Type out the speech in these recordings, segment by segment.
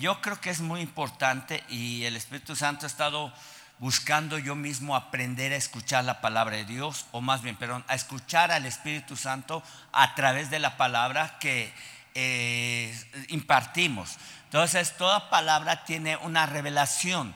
yo creo que es muy importante y el Espíritu Santo ha estado buscando yo mismo aprender a escuchar la palabra de Dios, o más bien, perdón, a escuchar al Espíritu Santo a través de la palabra que eh, impartimos. Entonces, toda palabra tiene una revelación.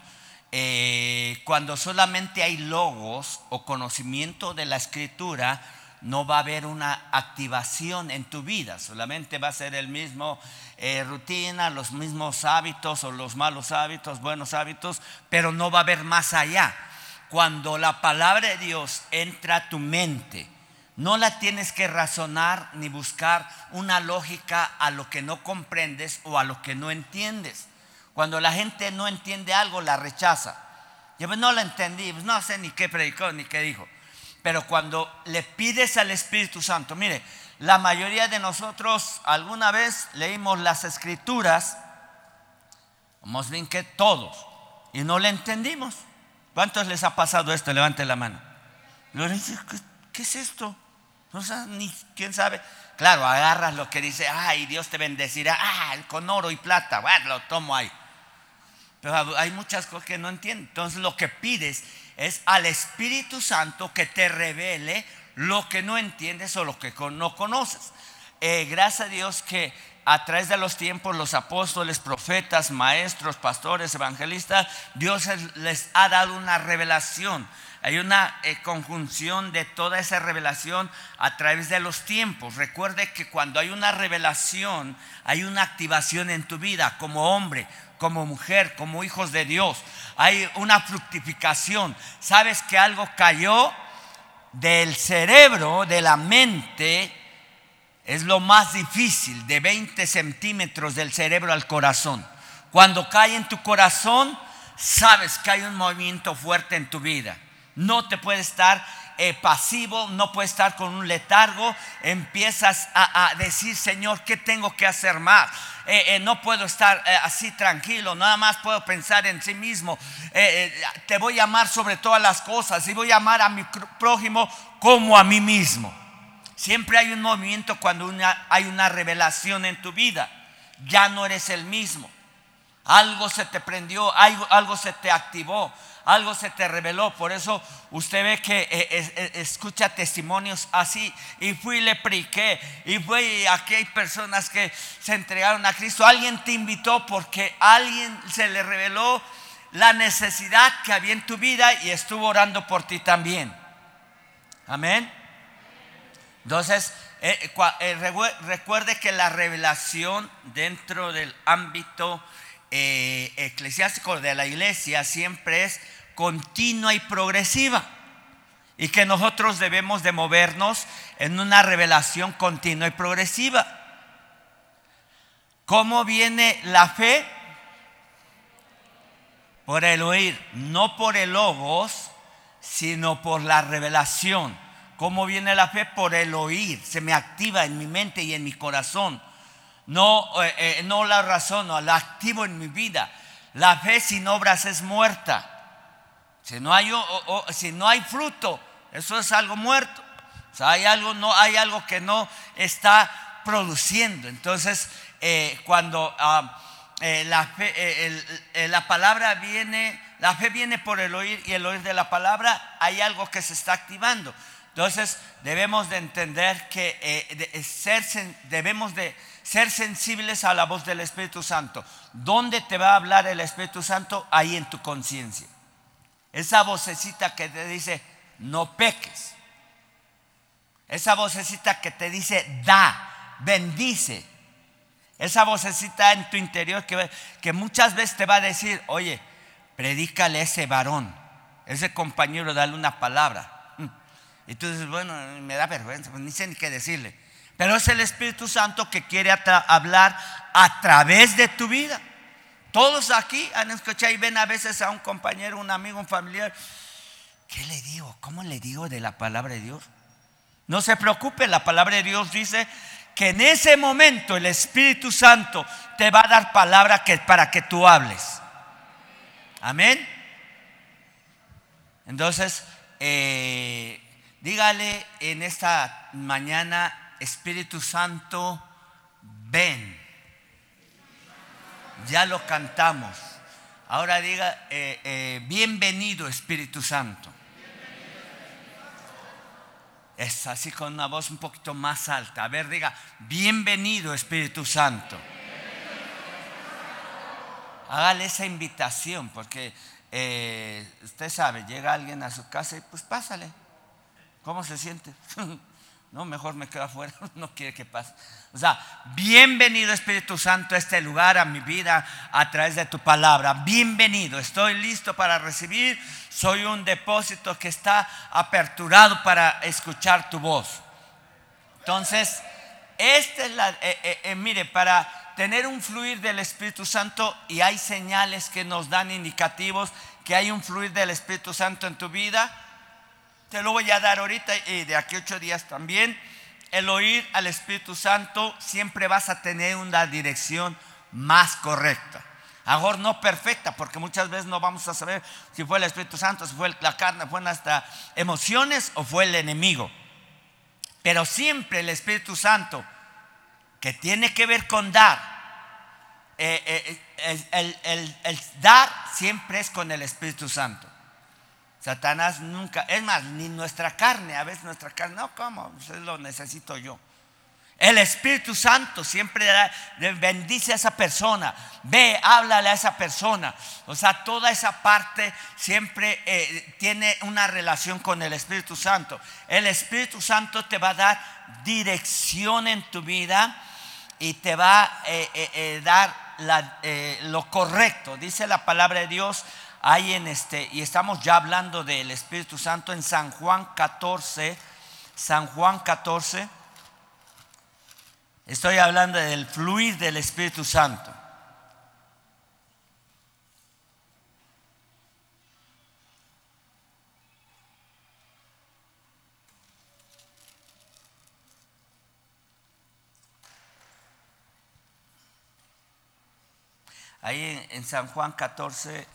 Eh, cuando solamente hay logos o conocimiento de la escritura, no va a haber una activación en tu vida, solamente va a ser el mismo eh, rutina, los mismos hábitos o los malos hábitos, buenos hábitos, pero no va a haber más allá. Cuando la palabra de Dios entra a tu mente, no la tienes que razonar ni buscar una lógica a lo que no comprendes o a lo que no entiendes. Cuando la gente no entiende algo, la rechaza. Yo pues, no la entendí, pues, no sé ni qué predicó ni qué dijo. Pero cuando le pides al Espíritu Santo, mire, la mayoría de nosotros alguna vez leímos las escrituras, más bien que todos, y no le entendimos. ¿Cuántos les ha pasado esto? Levante la mano. ¿Qué, es esto? No sé, ni quién sabe. Claro, agarras lo que dice, ay, Dios te bendecirá, ah, con oro y plata, bueno, lo tomo ahí. Pero hay muchas cosas que no entiendo. Entonces lo que pides es al Espíritu Santo que te revele lo que no entiendes o lo que no conoces. Eh, gracias a Dios que a través de los tiempos los apóstoles, profetas, maestros, pastores, evangelistas, Dios les ha dado una revelación. Hay una eh, conjunción de toda esa revelación a través de los tiempos. Recuerde que cuando hay una revelación, hay una activación en tu vida como hombre, como mujer, como hijos de Dios. Hay una fructificación. Sabes que algo cayó del cerebro, de la mente, es lo más difícil, de 20 centímetros del cerebro al corazón. Cuando cae en tu corazón, sabes que hay un movimiento fuerte en tu vida. No te puedes estar eh, pasivo, no puedes estar con un letargo. Empiezas a, decir, Señor, ¿qué tengo que hacer más? Eh, eh, no puedo estar así tranquilo, nada más puedo pensar en sí mismo. te voy a amar sobre todas las cosas y voy a amar a mi prójimo como a mí mismo. Siempre hay un movimiento cuando hay una revelación en tu vida. Ya no eres el mismo. Algo se te prendió, algo, algo se te activó algo se te reveló. Por eso usted ve que eh, eh, escucha testimonios así. Y fui y le priqué. Y fue aquí hay personas que se entregaron a Cristo. Alguien te invitó porque alguien se le reveló la necesidad que había en tu vida y estuvo orando por ti también. Amén. Entonces, eh, recuerde que la revelación dentro del ámbito eclesiástico de la iglesia siempre es continua y progresiva y que nosotros debemos de movernos en una revelación continua y progresiva. ¿Cómo viene la fe? Por el oír, no por el logos, sino por la revelación. ¿Cómo viene la fe? Por el oír. Se me activa en mi mente y en mi corazón. No, eh, eh, no la razono, la activo en mi vida. La fe sin obras es muerta. Si no hay, si no hay fruto, eso es algo muerto. O sea, hay algo, no, hay algo que no está produciendo. Entonces, eh, cuando ah, la, eh, la palabra viene, la fe viene por el oír y el oír de la palabra, hay algo que se está activando. Entonces, debemos de entender que ser, debemos de ser sensibles a la voz del Espíritu Santo. ¿Dónde te va a hablar el Espíritu Santo? Ahí en tu conciencia. Esa vocecita que te dice, no peques. Esa vocecita que te dice, da, bendice. Esa vocecita en tu interior que, que muchas veces te va a decir, oye, predícale a ese varón, ese compañero, dale una palabra. Y tú dices, bueno, me da vergüenza, pues ni sé ni qué decirle. Pero es el Espíritu Santo que quiere hablar a través de tu vida. Todos aquí han escuchado y ven a veces a un compañero, un amigo, un familiar. ¿Qué le digo? ¿Cómo le digo de la palabra de Dios? No se preocupe, la palabra de Dios dice que en ese momento el Espíritu Santo te va a dar palabra para que tú hables. Amén. Entonces, eh, dígale en esta mañana, Espíritu Santo, ven Ya lo cantamos. Ahora diga, eh, eh, bienvenido Espíritu Santo. Es así con una voz un poquito más alta. A ver, diga, bienvenido Espíritu Santo. Hágale esa invitación, porque eh, usted sabe, llega alguien a su casa y pues pásale. ¿Cómo se siente? No, mejor me quedo afuera, no quiere que pase. O sea, bienvenido Espíritu Santo a este lugar, a mi vida, a través de tu palabra. Bienvenido, estoy listo para recibir. Soy un depósito que está aperturado para escuchar tu voz. Entonces, esta es la, eh, eh, eh, mire, para tener un fluir del Espíritu Santo y hay señales que nos dan indicativos que hay un fluir del Espíritu Santo en tu vida te lo voy a dar ahorita y de aquí ocho días también. El oír al Espíritu Santo siempre vas a tener una dirección más correcta. Ahora no perfecta, porque muchas veces no vamos a saber si fue el Espíritu Santo, si fue la carne, fueron hasta emociones o fue el enemigo. Pero siempre el Espíritu Santo, que tiene que ver con dar, eh, eh, el dar siempre es con el Espíritu Santo. Satanás nunca, es más, ni nuestra carne, a veces nuestra carne, no, ¿cómo? Eso lo necesito yo. El Espíritu Santo siempre bendice a esa persona, ve, háblale a esa persona. O sea, toda esa parte siempre eh, tiene una relación con el Espíritu Santo. El Espíritu Santo te va a dar dirección en tu vida y te va a eh, eh, dar lo correcto. Dice la palabra de Dios hay en este, y estamos ya hablando del Espíritu Santo en San Juan 14, San Juan 14, estoy hablando del fluir del Espíritu Santo. Ahí en, San Juan 14,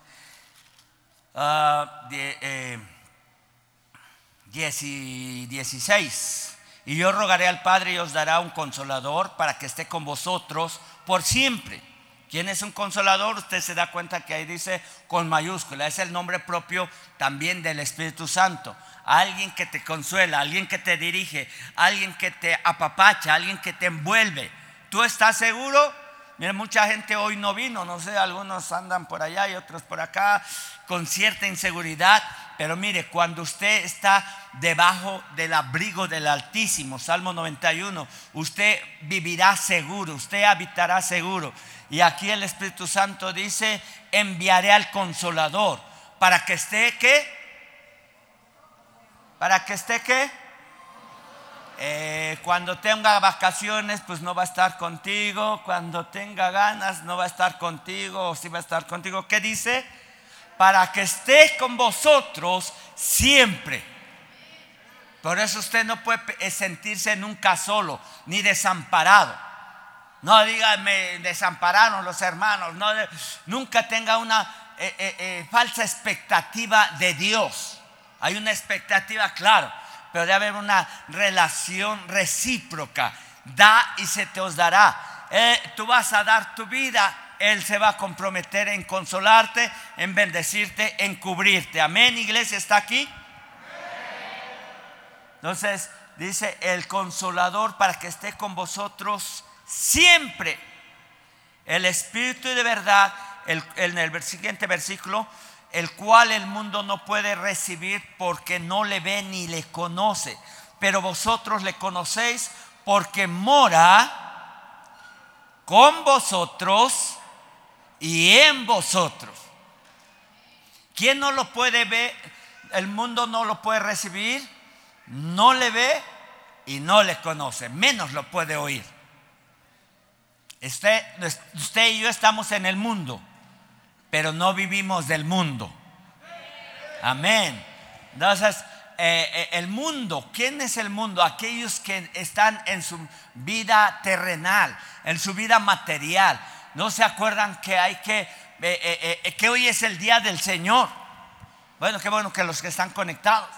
16. Ah, y yo rogaré al Padre y os dará un consolador para que esté con vosotros por siempre. ¿Quién es un consolador? Usted se da cuenta que ahí dice con mayúscula. Es el nombre propio también del Espíritu Santo. Alguien que te consuela, alguien que te dirige, alguien que te apapacha, alguien que te envuelve. ¿Tú estás seguro? Mira, mucha gente hoy no vino, no sé, algunos andan por allá y otros por acá con cierta inseguridad, pero mire, cuando usted está debajo del abrigo del Altísimo, Salmo 91, usted vivirá seguro, usted habitará seguro. Y aquí el Espíritu Santo dice, enviaré al consolador para que esté qué? Para que esté qué? Eh, cuando tenga vacaciones, pues no va a estar contigo. Cuando tenga ganas, no va a estar contigo. O si va a estar contigo. ¿Qué dice? Para que esté con vosotros siempre. Por eso usted no puede eh, sentirse nunca solo ni desamparado. No diga, me desampararon los hermanos. No, nunca tenga una eh, falsa expectativa de Dios. Hay una expectativa, claro pero debe haber una relación recíproca. Da y se te os dará. Eh, tú vas a dar tu vida, Él se va a comprometer en consolarte, en bendecirte, en cubrirte. Amén, iglesia, ¿está aquí? Entonces, dice el consolador para que esté con vosotros siempre. El Espíritu de verdad, en el siguiente versículo, el cual el mundo no puede recibir porque no le ve ni le conoce. Pero vosotros le conocéis porque mora con vosotros y en vosotros. ¿Quién no lo puede ver? El mundo no lo puede recibir, no le ve y no le conoce, menos lo puede oír. Usted, usted y yo estamos en el mundo pero no vivimos del mundo. Amén. Entonces, eh, eh, el mundo, ¿quién es el mundo? Aquellos que están en su vida terrenal, en su vida material. ¿No se acuerdan que hay que, eh, que hoy es el día del Señor? Bueno, qué bueno que los que están conectados.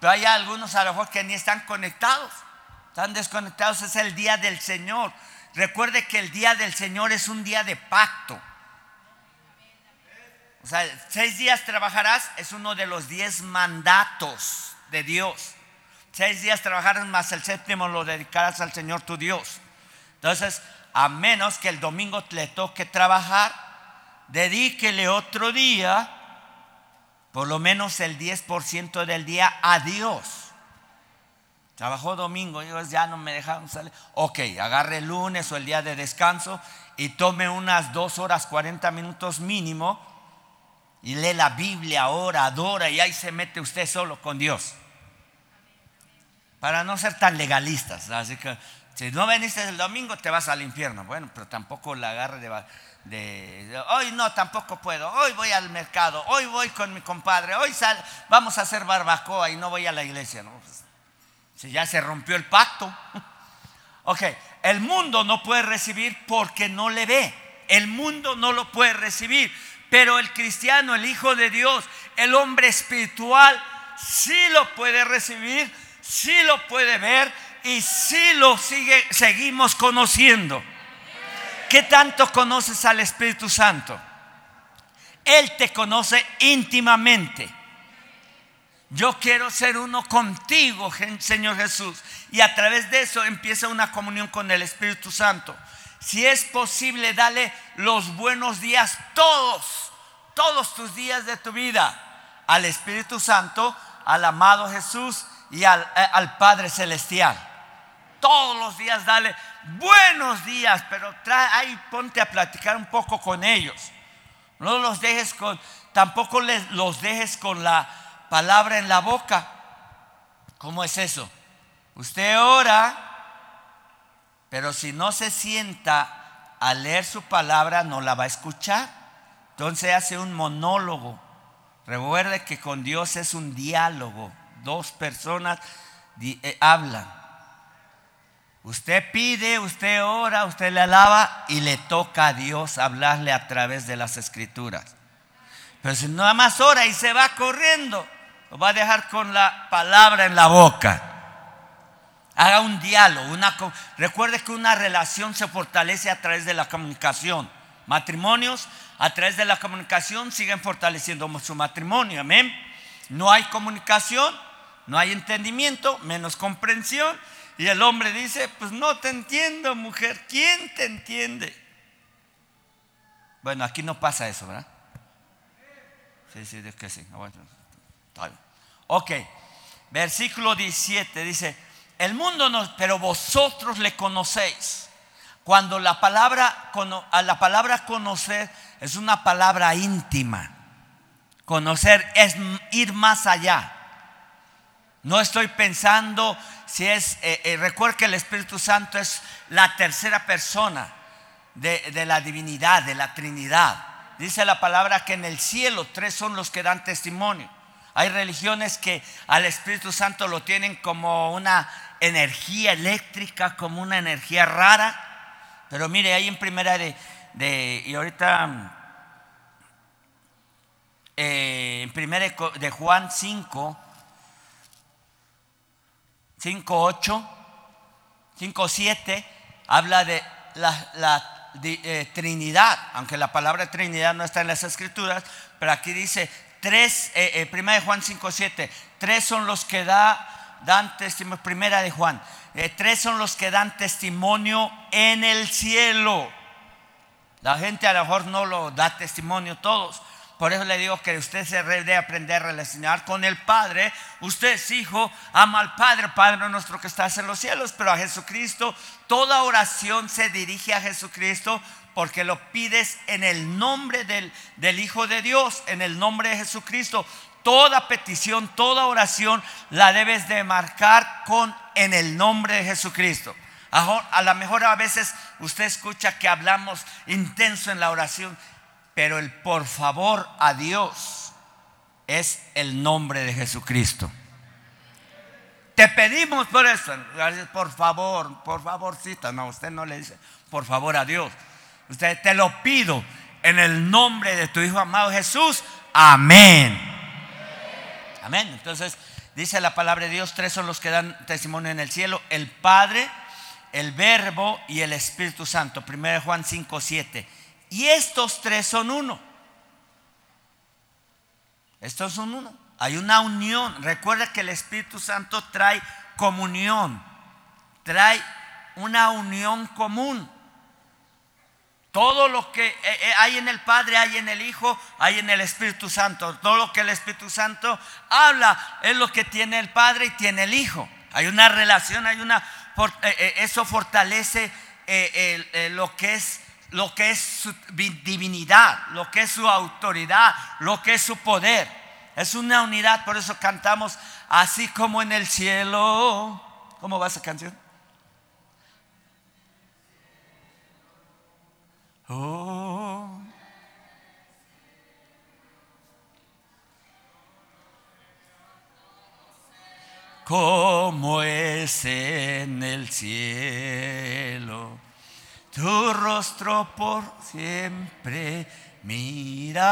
Pero hay algunos a lo mejor que ni están conectados. Están desconectados. Es el día del Señor. Recuerde que el día del Señor es un día de pacto O sea, seis días trabajarás es uno de los diez mandatos de Dios. Seis días trabajarás más el séptimo lo dedicarás al Señor tu Dios. Entonces, a menos que el domingo le toque trabajar, dedíquele otro día, por lo menos el 10% del día a Dios. Trabajó domingo, y ya no me dejaron salir. Ok, agarre el lunes o el día de descanso y tome unas dos horas 40 minutos mínimo y lee la Biblia, ora, adora y ahí se mete usted solo con Dios. Para no ser tan legalistas. Así que si no veniste el domingo te vas al infierno. Bueno, pero tampoco la agarre de, hoy no, tampoco puedo. Hoy voy al mercado, hoy voy con mi compadre, hoy vamos a hacer barbacoa y no voy a la iglesia. Pues, si ya se rompió el pacto. Ok, el mundo no puede recibir porque no le ve. El mundo no lo puede recibir. Pero el cristiano, el Hijo de Dios, el hombre espiritual, sí lo puede recibir, sí lo puede ver y sí lo sigue, seguimos conociendo. ¿Qué tanto conoces al Espíritu Santo? Él te conoce íntimamente. Yo quiero ser uno contigo, Señor Jesús. Y a través de eso empieza una comunión con el Espíritu Santo. Si es posible, dale los buenos días, todos, todos tus días de tu vida, al Espíritu Santo, al amado Jesús y al, eh, al Padre Celestial. Todos los días dale buenos días, pero trae, ahí ponte a platicar un poco con ellos. No los dejes con, tampoco les, los dejes con la palabra en la boca. ¿Cómo es eso? Usted ora, pero si no se sienta a leer su palabra, no la va a escuchar. Entonces hace un monólogo. Recuerde que con Dios es un diálogo. Dos personas eh, hablan. Usted pide, usted ora, usted le alaba y le toca a Dios hablarle a través de las escrituras. Pero si nada más ora y se va corriendo, lo va a dejar con la palabra en la boca. Haga un diálogo. Recuerde que una relación se fortalece a través de la comunicación. Matrimonios a través de la comunicación siguen fortaleciendo su matrimonio. Amén. No hay comunicación, no hay entendimiento, menos comprensión. Y el hombre dice, pues no te entiendo, mujer. ¿Quién te entiende? Bueno, aquí no pasa eso, ¿verdad? Sí, sí, es que sí. Ok, versículo 17 dice, el mundo no, pero vosotros le conocéis. Cuando la palabra, a la palabra conocer es una palabra íntima. Conocer es ir más allá. No estoy pensando si es, eh, eh, recuerda que el Espíritu Santo es la tercera persona de, de la divinidad, de la Trinidad. Dice la palabra que en el cielo tres son los que dan testimonio. Hay religiones que al Espíritu Santo lo tienen como una energía eléctrica, como una energía rara. Pero mire, ahí en primera de, y ahorita eh, en primera de Juan 5, 5, 8, 5, 7, habla de la, eh, Trinidad, aunque la palabra Trinidad no está en las escrituras, pero aquí dice Tres, eh, eh, primera de Juan 5, 7, tres son los que da, dan testimonio, primera de Juan, eh, tres son los que dan testimonio en el cielo. La gente a lo mejor no lo da testimonio todos. Por eso le digo que usted se debe aprender a relacionar con el Padre. Usted es hijo, ama al Padre, Padre nuestro que estás en los cielos, pero a Jesucristo. Toda oración se dirige a Jesucristo porque lo pides en el nombre del, Hijo de Dios, en el nombre de Jesucristo. Toda petición, toda oración la debes de marcar con en el nombre de Jesucristo. A lo mejor a veces usted escucha que hablamos intenso en la oración, pero el por favor a Dios es el nombre de Jesucristo. Te pedimos por eso, por favor, por favorcita. No, usted no le dice por favor a Dios. Usted te lo pido en el nombre de tu Hijo amado Jesús. Amén. Amén. Entonces dice la palabra de Dios, tres son los que dan testimonio en el cielo, el Padre, el Verbo y el Espíritu Santo. 1 Juan 5, 7. Y estos tres son uno. Estos son uno. Hay una unión. Recuerda que el Espíritu Santo trae comunión, trae una unión común. Todo lo que eh, eh, hay en el Padre, hay en el Hijo, hay en el Espíritu Santo. Todo lo que el Espíritu Santo habla es lo que tiene el Padre y tiene el Hijo. Hay una relación, hay una eh, eso fortalece lo que es lo que es su divinidad, lo que es su autoridad, lo que es su poder. Es una unidad, por eso cantamos así como en el cielo. ¿Cómo va esa canción? Oh. Como es en el cielo, tu rostro por siempre miraremos,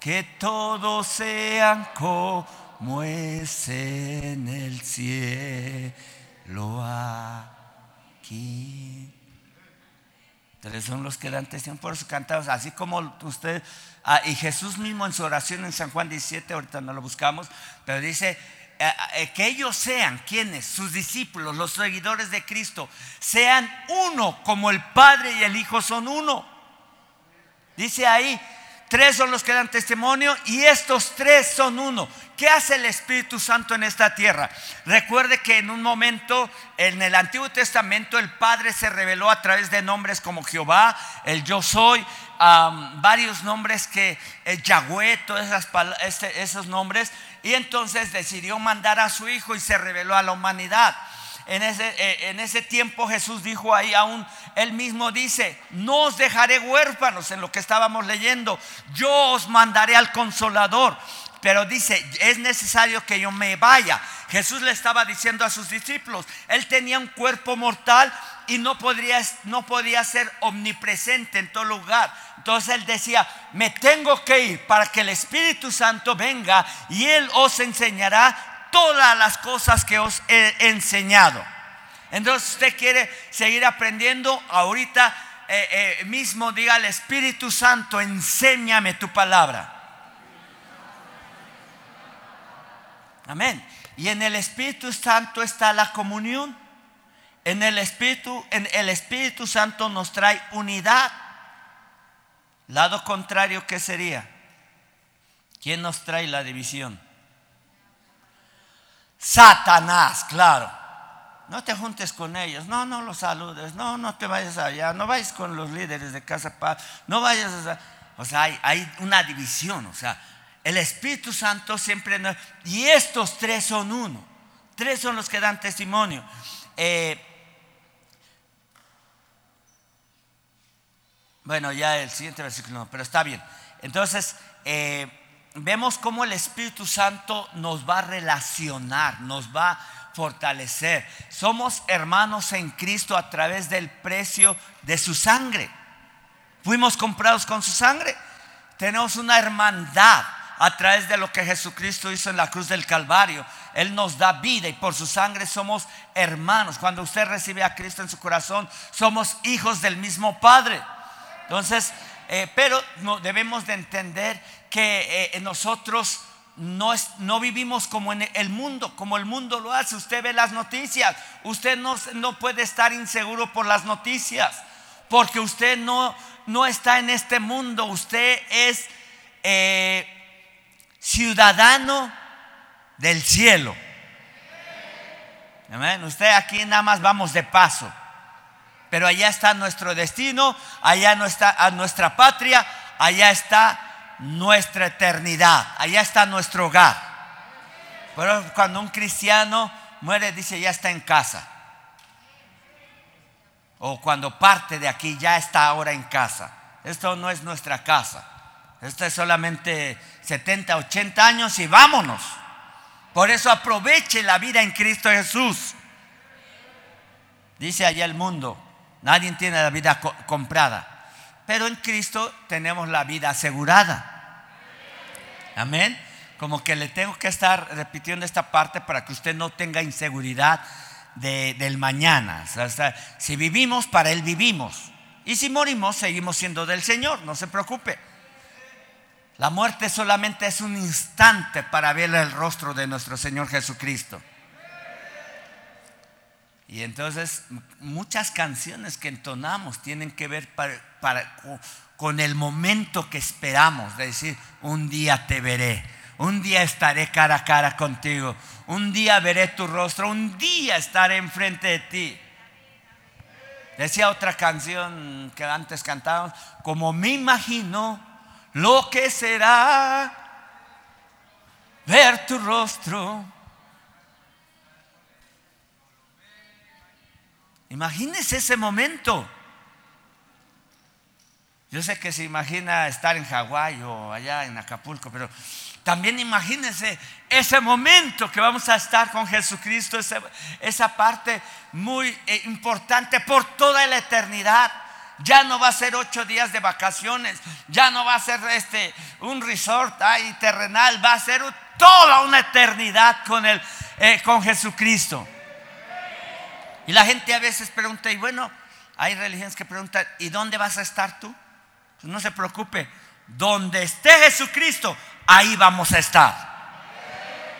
que todos sean como es en el cielo aquí son los que dan testimonio, por eso cantamos, así como usted, ah, y Jesús mismo en su oración en San Juan 17, ahorita no lo buscamos, pero dice, eh, eh, que ellos sean quienes, sus discípulos, los seguidores de Cristo, sean uno como el Padre y el Hijo son uno. Dice ahí, tres son los que dan testimonio y estos tres son uno. ¿Qué hace el Espíritu Santo en esta tierra? Recuerde que en un momento en el Antiguo Testamento el Padre se reveló a través de nombres como Jehová, el yo soy, varios nombres que el Yahweh, todos este, esos nombres, y entonces decidió mandar a su Hijo y se reveló a la humanidad. En ese, eh, en ese, tiempo Jesús dijo ahí aún, él mismo dice, no os dejaré huérfanos en lo que estábamos leyendo, yo os mandaré al consolador. Pero dice, es necesario que yo me vaya. Jesús le estaba diciendo a sus discípulos, él tenía un cuerpo mortal y no, podría, no podía ser omnipresente en todo lugar. Entonces él decía, me tengo que ir para que el Espíritu Santo venga y él os enseñará todas las cosas que os he enseñado. Entonces usted quiere seguir aprendiendo, ahorita eh, eh, mismo diga al Espíritu Santo, enséñame tu palabra. Amén. Y en el Espíritu Santo está la comunión. En el Espíritu, en el Espíritu Santo nos trae unidad. Lado contrario, ¿qué sería? ¿Quién nos trae la división? Satanás, claro. No te juntes con ellos, no, no los saludes, no, no te vayas allá, no vayas con los líderes de Casa Paz, no vayas a... O sea, hay, una división, o sea, el Espíritu Santo siempre... y estos tres son uno, tres son los que dan testimonio. Eh, bueno, ya el siguiente versículo, pero está bien. Entonces, eh, vemos cómo el Espíritu Santo nos va a relacionar, nos va a fortalecer. Somos hermanos en Cristo a través del precio de su sangre. Fuimos comprados con su sangre. Tenemos una hermandad a través de lo que Jesucristo hizo en la cruz del Calvario. Él nos da vida y por su sangre somos hermanos. Cuando usted recibe a Cristo en su corazón, somos hijos del mismo Padre. Entonces, eh, pero debemos de entender que eh, nosotros no, es, no, vivimos como en el mundo, como el mundo lo hace. Usted ve las noticias, usted no, no puede estar inseguro por las noticias, porque usted no, no está en este mundo, usted es eh, ciudadano del cielo. Usted aquí nada más vamos de paso, pero allá está nuestro destino, allá no está a nuestra patria, allá está nuestra eternidad, allá está nuestro hogar. Pero cuando un cristiano muere, dice, ya está en casa. O cuando parte de aquí, ya está ahora en casa. Esto no es nuestra casa. Esto es solamente 70, 80 años y vámonos. Por eso aproveche la vida en Cristo Jesús. Dice allá el mundo, nadie tiene la vida comprada pero en Cristo tenemos la vida asegurada. Amén. Como que le tengo que estar repitiendo esta parte para que usted no tenga inseguridad del mañana. si vivimos, para Él vivimos. Y si morimos, seguimos siendo del Señor, no se preocupe. La muerte solamente es un instante para ver el rostro de nuestro Señor Jesucristo. Y entonces muchas canciones que entonamos tienen que ver con el momento que esperamos, de decir, un día te veré, un día estaré cara a cara contigo, un día veré tu rostro, un día estaré enfrente de ti. Decía otra canción que antes cantábamos, como me imagino lo que será ver tu rostro Imagínese ese momento. Yo sé que se imagina estar en Hawái o allá en Acapulco, pero también imagínese ese momento que vamos a estar con Jesucristo, esa, parte muy eh, importante por toda la eternidad. Ya no va a ser ocho días de vacaciones, ya no va a ser este, un resort ahí terrenal, va a ser toda una eternidad con, el, eh, con Jesucristo. Y la gente a veces pregunta, y bueno, hay religiones que preguntan, ¿y dónde vas a estar tú? Pues no se preocupe, donde esté Jesucristo, ahí vamos a estar.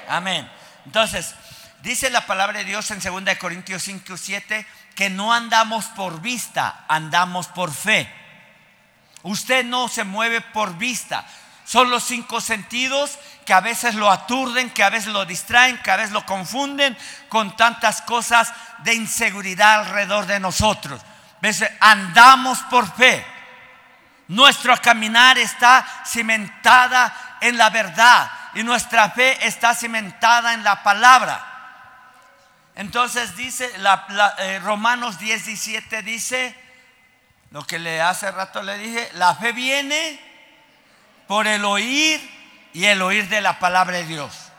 Amén. Entonces, dice la palabra de Dios en 2 Corintios 5, 7, que no andamos por vista, andamos por fe. Usted no se mueve por vista. Son los cinco sentidos que a veces lo aturden, que a veces lo distraen, que a veces lo confunden con tantas cosas de inseguridad alrededor de nosotros. Andamos por fe. Nuestro caminar está cimentada en la verdad y nuestra fe está cimentada en la palabra. Entonces dice eh, Romanos 17 dice lo que le hace rato le dije, la fe viene por el oír y el oír de la palabra de Dios.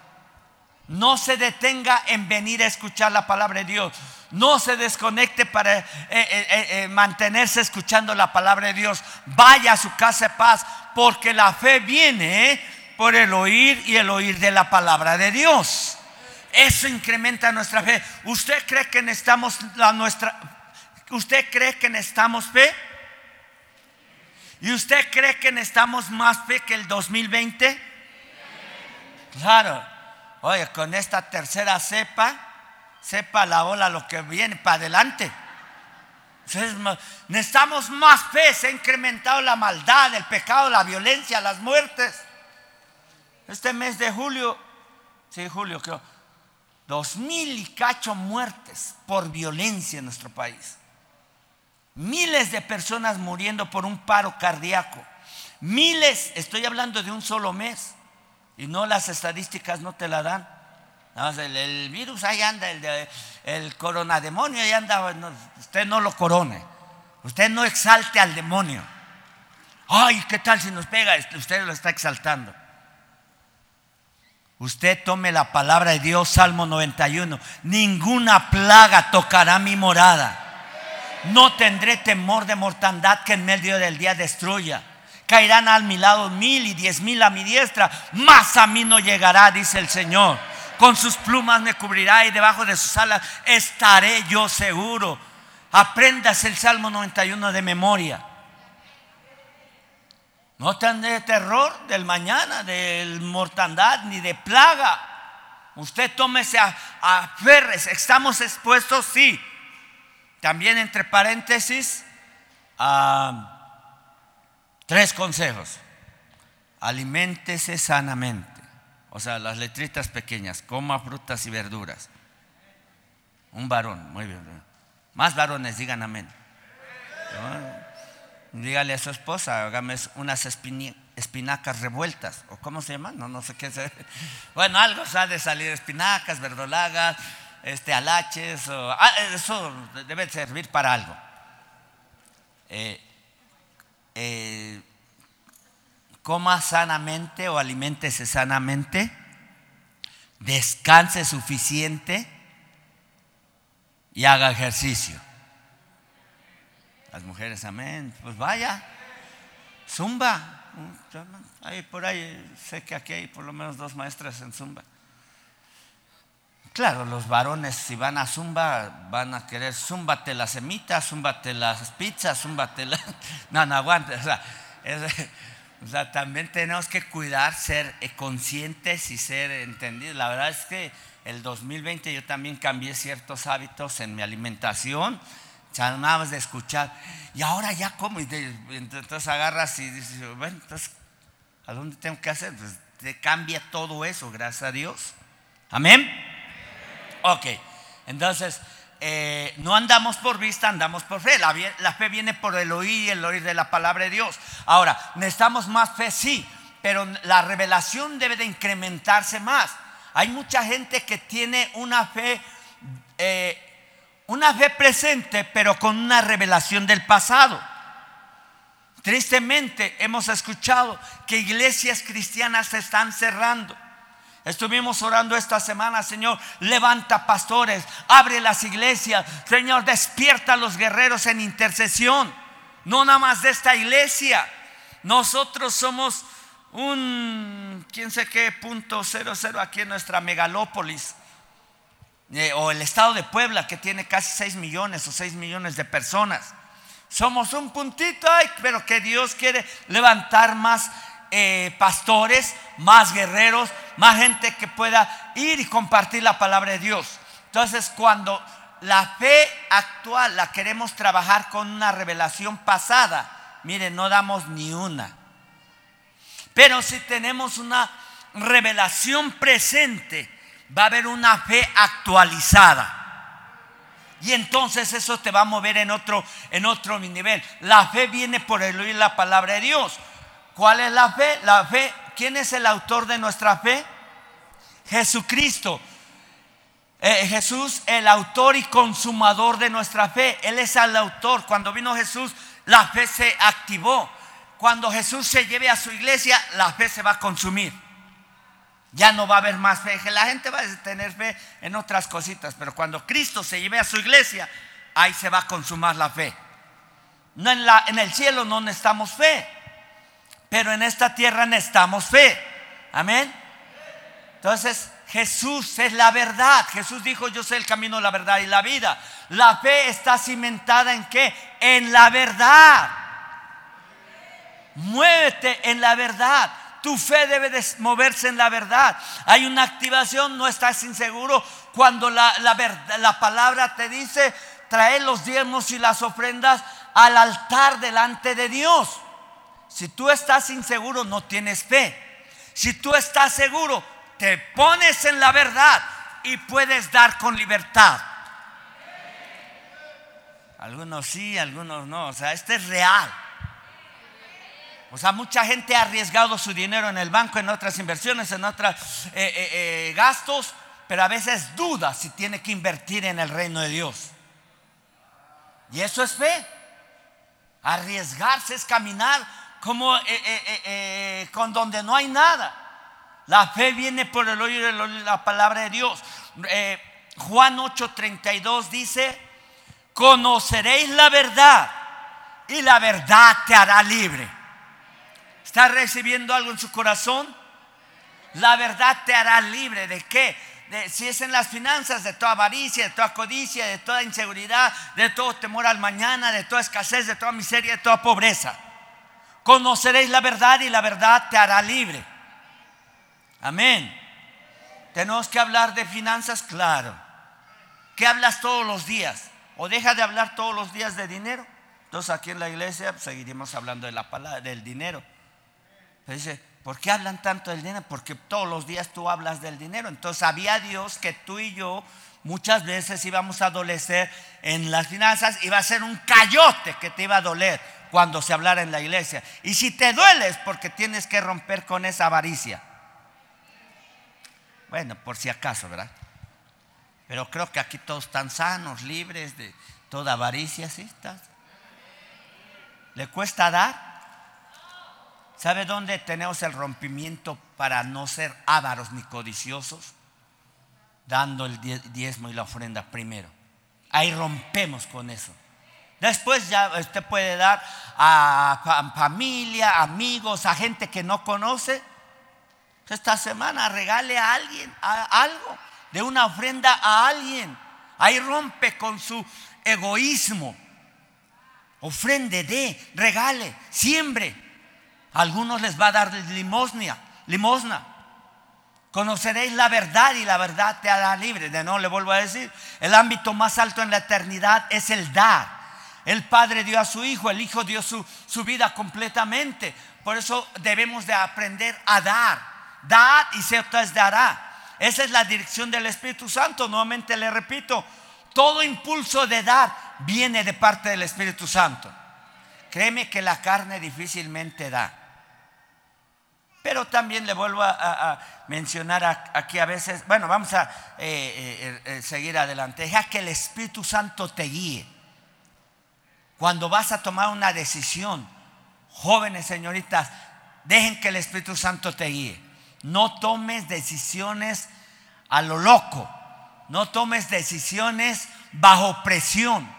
No se detenga en venir a escuchar la palabra de Dios. No se desconecte para eh, eh, eh, mantenerse escuchando la palabra de Dios. Vaya a su casa de paz porque la fe viene por el oír y el oír de la palabra de Dios. Eso incrementa nuestra fe. ¿Usted cree que necesitamos la nuestra ¿Usted cree que necesitamos fe? ¿Y usted cree que necesitamos más fe que el 2020? Claro. Oye, con esta tercera cepa, sepa la ola lo que viene para adelante. necesitamos más fe, se ha incrementado la maldad, el pecado, la violencia, las muertes. Este mes de julio, sí, julio, creo, dos mil y cacho muertes por violencia en nuestro país. Miles de personas muriendo por un paro cardíaco. Miles, estoy hablando de un solo mes. Y no las estadísticas no te la dan. El, virus ahí anda, el, el coronademonio ahí anda. usted no lo corone. Usted no exalte al demonio. Ay, ¿qué tal si nos pega? Usted lo está exaltando. Usted tome la palabra de Dios, Salmo 91. Ninguna plaga tocará mi morada no tendré temor de mortandad que en medio del día destruya. Caerán al mi lado mil y diez mil a mi diestra, más a mí no llegará, dice el Señor. Con sus plumas me cubrirá y debajo de sus alas estaré yo seguro. Aprendas el Salmo 91 de memoria. No tendré terror del mañana, de mortandad ni de plaga. Usted tómese a, a. ¿Estamos expuestos? Sí. También entre paréntesis, tres consejos. Aliméntese sanamente. O sea, las letritas pequeñas. Coma frutas y verduras. Un varón, muy bien. Más varones, digan amén. Dígale a su esposa, hágame unas espinacas revueltas. ¿O cómo se llaman? No, no sé qué. Bueno, algo sabe de salir espinacas, verdolagas, este, alaches, ah, eso debe servir para algo. Eh, eh, coma sanamente o aliméntese sanamente, descanse suficiente y haga ejercicio. Las mujeres, amén, pues vaya, zumba. Ahí por ahí, sé que aquí hay por lo menos dos maestras en zumba. Claro, los varones si van a zumba van a querer zúmbate las semitas, zúmbate las pizzas, zúmbate las... No, no aguante. O sea, O sea, también tenemos que cuidar, ser eh, conscientes y ser entendidos. La verdad es que el 2020 yo también cambié ciertos hábitos en mi alimentación. Más de escuchar. Y ahora ya como. Y entonces agarras y dices, bueno, entonces, ¿a dónde tengo que hacer? Pues te cambia todo eso, gracias a Dios. Amén. Ok, entonces eh, no andamos por vista, andamos por fe. La, fe viene por el oír y el oír de la palabra de Dios. Ahora, necesitamos más fe, sí, pero la revelación debe de incrementarse más. Hay mucha gente que tiene una fe, eh, una fe presente, pero con una revelación del pasado. Tristemente hemos escuchado que iglesias cristianas se están cerrando. Estuvimos orando esta semana, Señor, levanta pastores, abre las iglesias, Señor, despierta a los guerreros en intercesión. No nada más de esta iglesia. Nosotros somos un, quién sé qué, punto cero cero aquí en nuestra megalópolis. Eh, o el estado de Puebla, que tiene casi 6 millones o 6 millones de personas. Somos un puntito, pero que Dios quiere levantar más eh, pastores, más guerreros, más gente que pueda ir y compartir la palabra de Dios. Entonces, cuando la fe actual la queremos trabajar con una revelación pasada, miren, no damos ni una. Pero si tenemos una revelación presente, va a haber una fe actualizada. Y entonces eso te va a mover en otro, en otro nivel. La fe viene por el oír la palabra de Dios. ¿Cuál es la fe? La fe, ¿quién es el autor de nuestra fe? Jesucristo. Eh, Jesús, el autor y consumador de nuestra fe. Él es el autor. Cuando vino Jesús, la fe se activó. Cuando Jesús se lleve a su iglesia, la fe se va a consumir. Ya no va a haber más fe. La gente va a tener fe en otras cositas, pero cuando Cristo se lleve a su iglesia, ahí se va a consumar la fe. No en, el cielo no necesitamos fe, pero en esta tierra necesitamos fe. Amén. Entonces, Jesús es la verdad. Jesús dijo, yo soy el camino, la verdad y la vida. La fe está cimentada en qué? En la verdad. Muévete en la verdad. Tu fe debe de moverse en la verdad. Hay una activación, no estás inseguro. Cuando la, la palabra te dice, trae los diezmos y las ofrendas al altar delante de Dios. Si tú estás inseguro, no tienes fe. Si tú estás seguro, te pones en la verdad y puedes dar con libertad. Algunos sí, algunos no. O sea, este es real. O sea, mucha gente ha arriesgado su dinero en el banco, en otras inversiones, en otros eh, eh, eh, gastos, pero a veces duda si tiene que invertir en el reino de Dios. Y eso es fe. Arriesgarse es caminar como con donde no hay nada. La fe viene por el oír la palabra de Dios. Juan 8:32 dice, conoceréis la verdad y la verdad te hará libre. ¿Está recibiendo algo en su corazón? La verdad te hará libre de qué? Si es en las finanzas, de toda avaricia, de toda codicia, de toda inseguridad, de todo temor al mañana, de toda escasez, de toda miseria, de toda pobreza. Conoceréis la verdad y la verdad te hará libre. Amén. Tenemos que hablar de finanzas, claro. ¿Qué hablas todos los días? ¿O deja de hablar todos los días de dinero? Entonces aquí en la iglesia pues, seguiremos hablando de la palabra, del dinero. Dice, ¿por qué hablan tanto del dinero? Porque todos los días tú hablas del dinero. Entonces sabía Dios que tú y yo muchas veces íbamos a adolecer en las finanzas, iba a ser un cayote que te iba a doler cuando se hablara en la iglesia. Y si te dueles porque tienes que romper con esa avaricia. Bueno, por si acaso, ¿verdad? Pero creo que aquí todos están sanos, libres de toda avaricia, ¿sí? ¿Estás? ¿Le cuesta dar? ¿Sabe dónde tenemos el rompimiento para no ser ávaros ni codiciosos? Dando el diezmo y la ofrenda primero. Ahí rompemos con eso. Después ya usted puede dar a familia, amigos, a gente que no conoce. Esta semana regale a alguien algo, de una ofrenda a alguien. Ahí rompe con su egoísmo. Ofrende, dé, regale, siembre. algunos les va a dar limosna, limosna. Conoceréis la verdad y la verdad te hará libre. De no le vuelvo a decir, el ámbito más alto en la eternidad es el dar. El Padre dio a su Hijo, el Hijo dio su, su vida completamente. Por eso debemos de aprender a dar. Dar y se os dará. Esa es la dirección del Espíritu Santo. Nuevamente le repito, todo impulso de dar viene de parte del Espíritu Santo. Créeme que la carne difícilmente da. Pero también le vuelvo a, mencionar aquí a veces, bueno, vamos a eh, eh, eh, seguir adelante. Deja que el Espíritu Santo te guíe. Cuando vas a tomar una decisión, jóvenes, señoritas, dejen que el Espíritu Santo te guíe. No tomes decisiones a lo loco. No tomes decisiones bajo presión.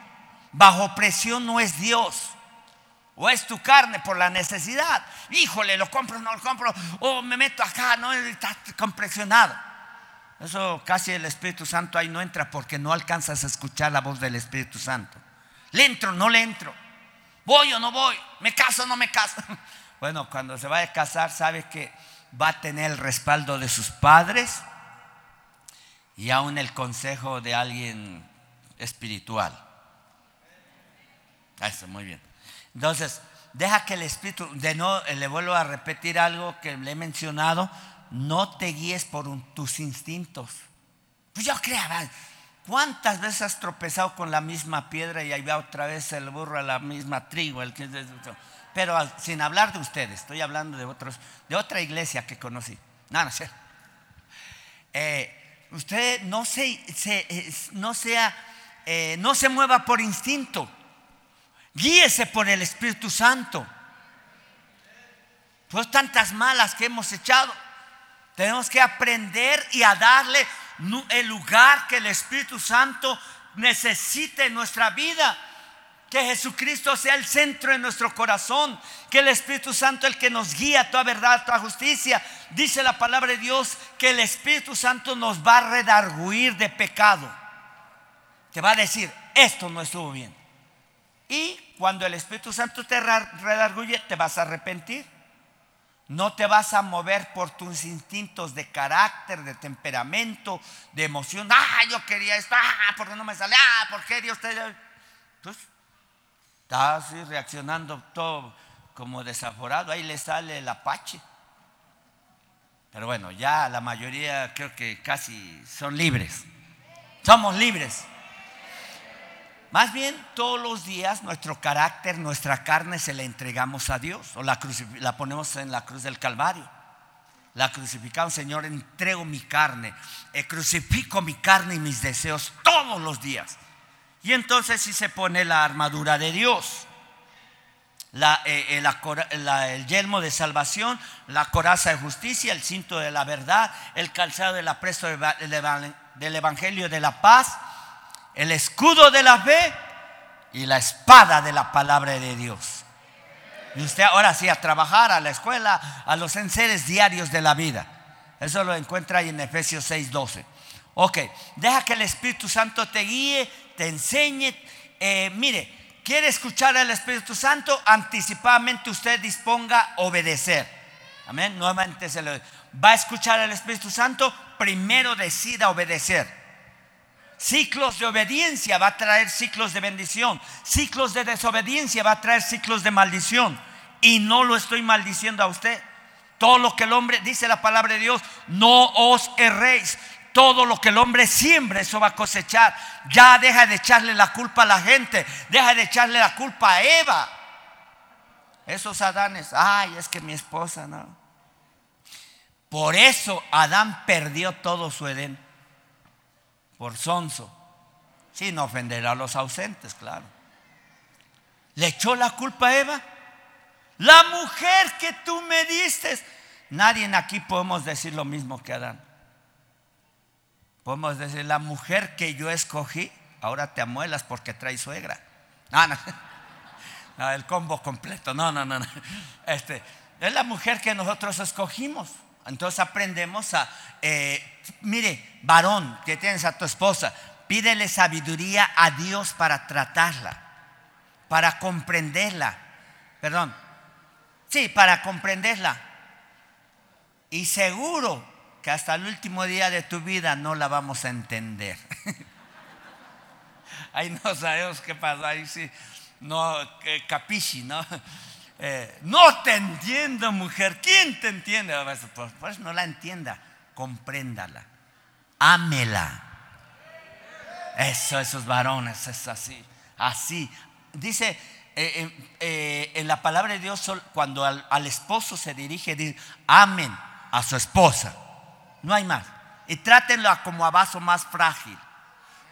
Bajo presión no es Dios. O es tu carne por la necesidad. Híjole, lo compro, no lo compro. O me meto acá, no, estás compresionado. Eso casi el Espíritu Santo ahí no entra porque no alcanzas a escuchar la voz del Espíritu Santo. Le entro, no le entro. Voy o no voy. Me caso o no me caso. Bueno, cuando se va a casar, sabe que va a tener el respaldo de sus padres y aún el consejo de alguien espiritual. Eso, muy bien. Entonces, deja que el Espíritu, de no, le vuelvo a repetir algo que le he mencionado, no te guíes por tus instintos. Pues yo creo, ¿cuántas veces has tropezado con la misma piedra y ahí va otra vez el burro a la misma trigo? El pero sin hablar de ustedes, estoy hablando de otros, de otra iglesia que conocí. No, no sé. Eh, usted no se, no sea, eh, no se mueva por instinto. Guíese por el Espíritu Santo. Pues tantas malas que hemos echado. Tenemos que aprender y a darle el lugar que el Espíritu Santo necesite en nuestra vida. Que Jesucristo sea el centro de nuestro corazón. Que el Espíritu Santo el que nos guía a toda verdad, a toda justicia. Dice la palabra de Dios que el Espíritu Santo nos va a redarguir de pecado. Te va a decir, esto no estuvo bien. Y cuando el Espíritu Santo te redarguye, te vas a arrepentir. No te vas a mover por tus instintos de carácter, de temperamento, de emoción. Ah, yo quería esto. Ah, ¿por qué no me sale? Ah, ¿por qué Dios te.? Pues, estás así reaccionando todo como desaforado. Ahí le sale el apache. Pero bueno, ya la mayoría creo que casi son libres. Somos libres. Más bien todos los días nuestro carácter, nuestra carne se la entregamos a Dios o la, ponemos en la cruz del Calvario. La crucificamos, Señor, entrego mi carne, eh, crucifico mi carne y mis deseos todos los días. Y entonces si se pone la armadura de Dios, eh, eh, el yelmo de salvación, la coraza de justicia, el cinto de la verdad, el calzado del apresto del Evangelio de la paz el escudo de la fe y la espada de la palabra de Dios. Y usted ahora sí a trabajar, a la escuela, a los enseres diarios de la vida. Eso lo encuentra ahí en Efesios 6:12. Ok, deja que el Espíritu Santo te guíe, te enseñe. Eh, mire, quiere escuchar al Espíritu Santo, anticipadamente usted disponga obedecer. Amén. Nuevamente se lo va a escuchar al Espíritu Santo, primero decida obedecer. Ciclos de obediencia va a traer ciclos de bendición. Ciclos de desobediencia va a traer ciclos de maldición. Y no lo estoy maldiciendo a usted. Todo lo que el hombre, dice la palabra de Dios, no os erréis. Todo lo que el hombre siembra, eso va a cosechar. Ya deja de echarle la culpa a la gente. Deja de echarle la culpa a Eva. Esos Adanes, ay, es que mi esposa, no. Por eso Adán perdió todo su Edén por sonso, sin ofender a los ausentes, claro. ¿Le echó la culpa a Eva? La mujer que tú me diste. Nadie en aquí podemos decir lo mismo que Adán. Podemos decir, la mujer que yo escogí, ahora te amuelas porque trae suegra. No, no. el combo completo. No, no, no. no. Este, es la mujer que nosotros escogimos. Entonces aprendemos a, eh, mire, varón que tienes a tu esposa, pídele sabiduría a Dios para tratarla, para comprenderla. Perdón, Sí, para comprenderla. Y seguro que hasta el último día de tu vida no la vamos a entender. ahí no sabemos qué pasa, ahí sí, no, capisci, ¿no? Eh, no te entiendo, mujer. ¿Quién te entiende? Pues, pues no la entienda, compréndala. Ámela. Eso, esos varones, es así, así. Dice eh, eh, en la palabra de Dios, cuando al, esposo se dirige, dice, amen a su esposa. No hay más. Y trátenla como a vaso más frágil,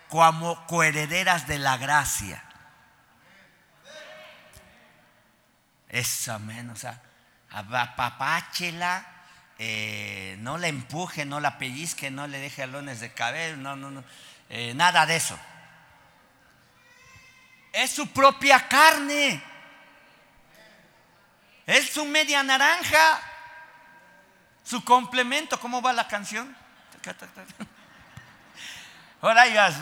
como coherederas de la gracia. Esa menos, o sea, apapáchela, eh, no la empuje, no la pellizque, no le deje alones de cabello, no, no, no, eh, nada de eso. Es su propia carne, es su media naranja. Su complemento, ¿cómo va la canción? Ahora ya,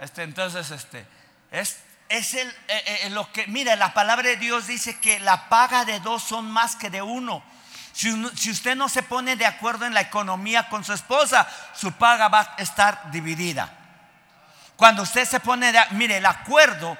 este, entonces, este, es, es el, eh, eh, lo que, mira, la palabra de Dios dice que la paga de dos son más que de uno. Si, si, usted no se pone de acuerdo en la economía con su esposa, su paga va a estar dividida. Cuando usted se pone de, mire, el acuerdo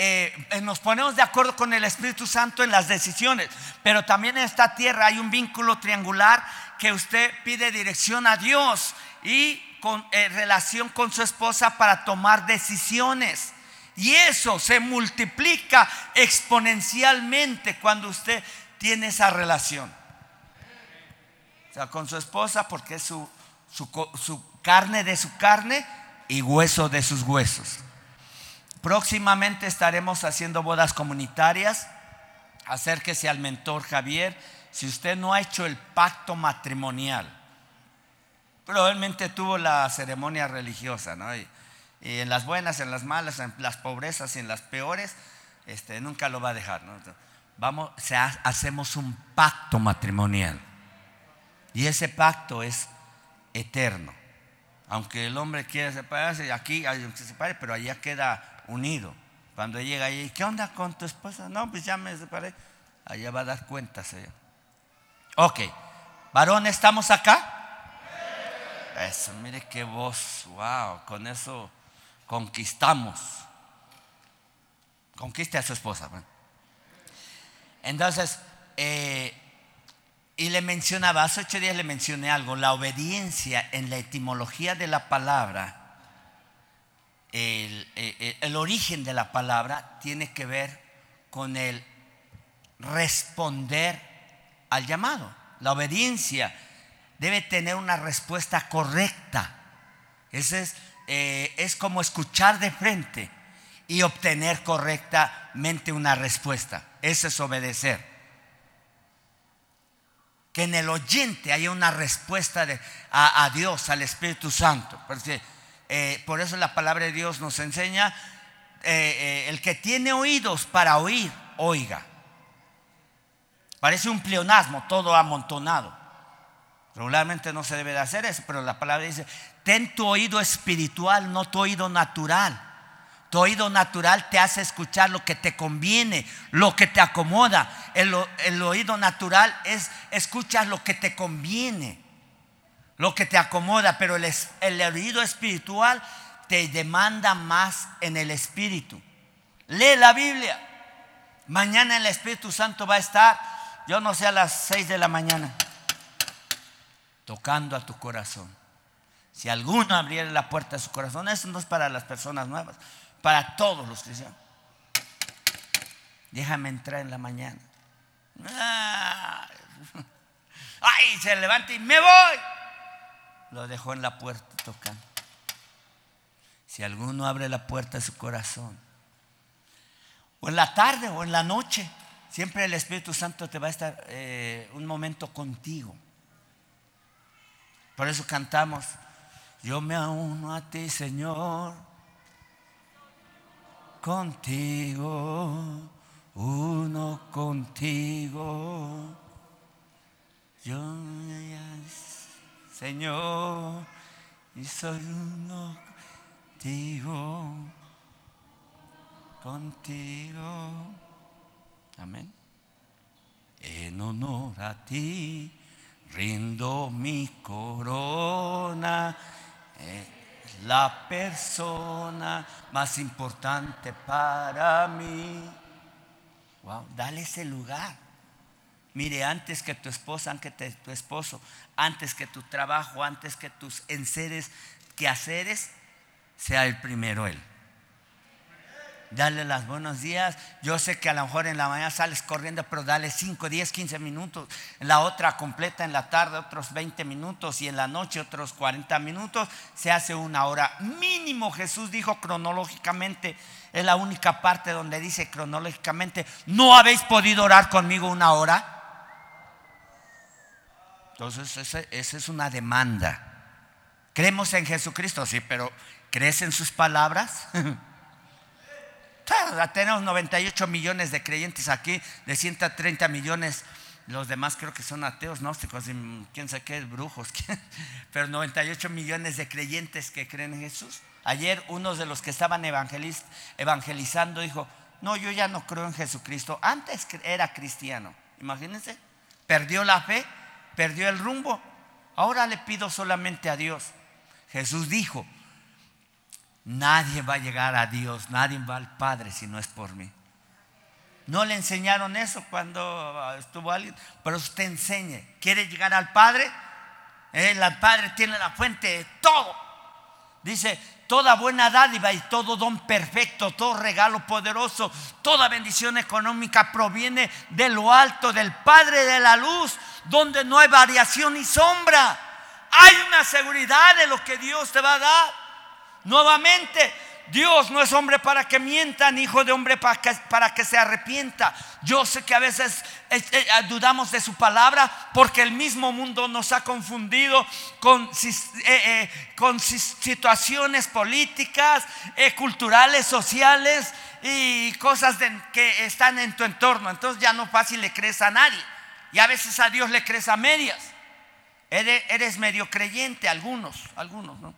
eh, eh, nos ponemos de acuerdo con el Espíritu Santo en las decisiones, pero también en esta tierra hay un vínculo triangular que usted pide dirección a Dios y con eh, relación con su esposa para tomar decisiones. Y eso se multiplica exponencialmente cuando usted tiene esa relación. O sea, con su esposa porque es su, carne de su carne y hueso de sus huesos. Próximamente estaremos haciendo bodas comunitarias. Acérquese al mentor Javier. Si usted no ha hecho el pacto matrimonial, probablemente tuvo la ceremonia religiosa, ¿no? En las buenas, en las malas, en las pobrezas y en las peores, este, nunca lo va a dejar. Vamos, hacemos un pacto matrimonial. Y ese pacto es eterno. Aunque el hombre quiera separarse, aquí hay que se separe, pero allá queda unido. Cuando llega ahí, ¿qué onda con tu esposa? No, pues ya me separé. Allá va a dar cuenta, Señor. Ok, varón, ¿estamos acá? Eso, mire qué voz, wow, con eso conquistamos. Conquiste a su esposa. Entonces, eh, y le mencionaba, hace ocho días le mencioné algo, la obediencia en la etimología de la palabra el, eh, eh, el, origen de la palabra tiene que ver con el responder al llamado. La obediencia debe tener una respuesta correcta. Ese es, eh, es como escuchar de frente y obtener correctamente una respuesta. Eso es obedecer. Que en el oyente haya una respuesta de, a, Dios, al Espíritu Santo. Porque eh, por eso la palabra de Dios nos enseña, eh, el que tiene oídos para oír, oiga. Parece un pleonasmo, todo amontonado. Regularmente no se debe de hacer eso, pero la palabra dice, ten tu oído espiritual, no tu oído natural. Tu oído natural te hace escuchar lo que te conviene, lo que te acomoda. El, el oído natural es escuchas lo que te conviene lo que te acomoda, pero el, el oído espiritual te demanda más en el espíritu. Lee la Biblia. Mañana el Espíritu Santo va a estar, yo no sé, a las 6 de la mañana, tocando a tu corazón. Si alguno abriera la puerta de su corazón, eso no es para las personas nuevas, para todos los cristianos. Déjame entrar en la mañana. Ay, se levanta y me voy lo dejó en la puerta tocando. Si alguno abre la puerta de su corazón, o en la tarde o en la noche, siempre el Espíritu Santo te va a estar eh, un momento contigo. Por eso cantamos, yo me uno a ti, Señor, contigo, uno contigo. Yo Señor, y soy uno contigo, contigo. Amén. En honor a ti rindo mi corona. La persona más importante para mí. Wow, dale ese lugar. Mire, antes que tu esposa, antes que tu esposo, antes que tu trabajo, antes que tus enseres, quehaceres, sea el primero Él. Dale las buenos días. Yo sé que a lo mejor en la mañana sales corriendo, pero dale 5, 10, 15 minutos. La otra completa en la tarde otros 20 minutos y en la noche otros 40 minutos. Se hace una hora mínimo. Jesús dijo cronológicamente. Es la única parte donde dice cronológicamente, ¿no habéis podido orar conmigo una hora? Entonces, esa es una demanda. ¿Creemos en Jesucristo? Sí, pero ¿crees en sus palabras? tenemos 98 millones de creyentes aquí, de 130 millones. Los demás creo que son ateos, gnósticos, quién sabe qué, brujos. Pero 98 millones de creyentes que creen en Jesús. Ayer uno de los que estaban evangelizando dijo, no, yo ya no creo en Jesucristo. Antes era cristiano. Imagínense. Perdió la fe, perdió el rumbo. Ahora le pido solamente a Dios. Jesús dijo, Nadie va a llegar a Dios, nadie va al Padre si no es por mí. No le enseñaron eso cuando estuvo alguien, pero usted enseñe. ¿Quiere llegar al Padre? El Padre tiene la fuente de todo. Dice, toda buena dádiva y todo don perfecto, todo regalo poderoso, toda bendición económica proviene de lo alto, del Padre de la luz, donde no hay variación ni sombra. Hay una seguridad de lo que Dios te va a dar. Nuevamente, Dios no es hombre para que mienta, ni hijo de hombre para que, se arrepienta. Yo sé que a veces eh, eh, dudamos de su palabra porque el mismo mundo nos ha confundido con, eh, situaciones políticas, culturales, sociales y cosas que están en tu entorno. Entonces ya no fácil le crees a nadie. Y a veces a Dios le crees a medias. Eres medio creyente, algunos, algunos, ¿no?